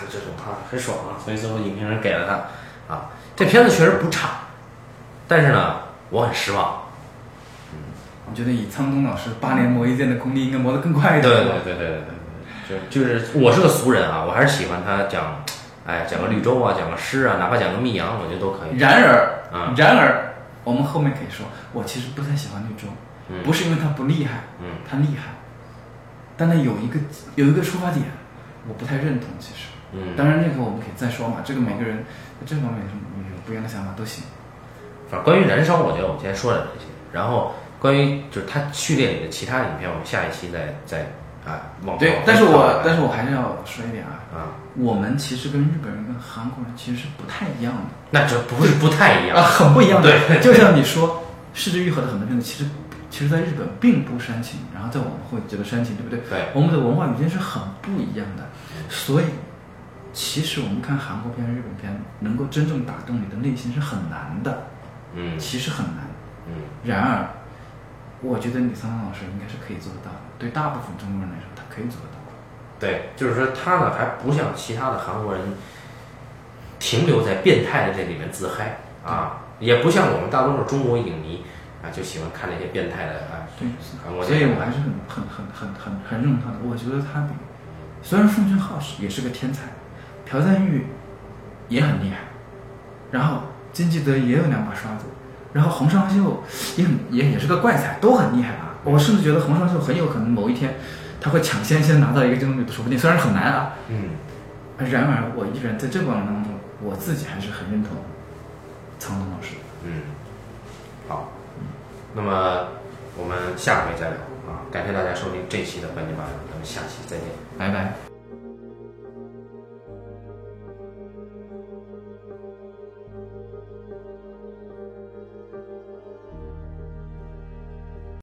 就这种啊，很爽啊。所以最后影评人给了他啊，这片子确实不差，但是呢，我很失望。我觉得以苍东老师八年磨一剑的功力，应该磨得更快一对点。对对对对对，就就是我是个俗人啊，我还是喜欢他讲，哎，讲个绿洲啊，讲个诗啊，哪怕讲个密阳，我觉得都可以。然而，啊然而，我们后面可以说，我其实不太喜欢绿洲，嗯不是因为他不厉害，嗯他厉害，但他有一个有一个出发点，我不太认同。其实，嗯，当然那个我们可以再说嘛，这个每个人在这方面有什么有不一样的想法都行。反正关于燃烧，我觉得我们先说点这些，然后关于就是他序列里的其他影片，我们下一期再再啊对但是我但是我还是要说一点啊，啊，我们其实跟日本人跟韩国人其实是不太一样的。那这不是不太一样啊，很不一样的。对就像你说，《失之愈合》的很多片子其实其其实在日本并不煽情，然后在我们会觉得煽情，对不对？对我们的文化语境是很不一样的，所以其实我们看韩国片、日本片，能够真正打动你的内心是很难的，嗯其实很难。嗯然而，我觉得李沧东老师应该是可以做得到的，对大部分中国人来说，他可以做得到。对，就是说他呢还不像其他的韩国人停留在变态的这里面自嗨啊，也不像我们大多数中国影迷啊就喜欢看那些变态的啊对，韩国所以我还是很很很很很很认同他的。我觉得他比虽然奉俊昊是也是个天才，朴赞玉也很厉害，然后金基德也有两把刷子，然后洪尚秀也很也也是个怪才，都很厉害啊。我甚至觉得红双秀很有可能某一天他会抢先先拿到一个金棕榈的说不定，虽然很难啊。嗯然而我依然在这个过程当中，我自己还是很认同苍东老师。嗯，好，那么我们下回再聊啊，感谢大家收听这期的半斤八两，咱们下期再见。拜拜。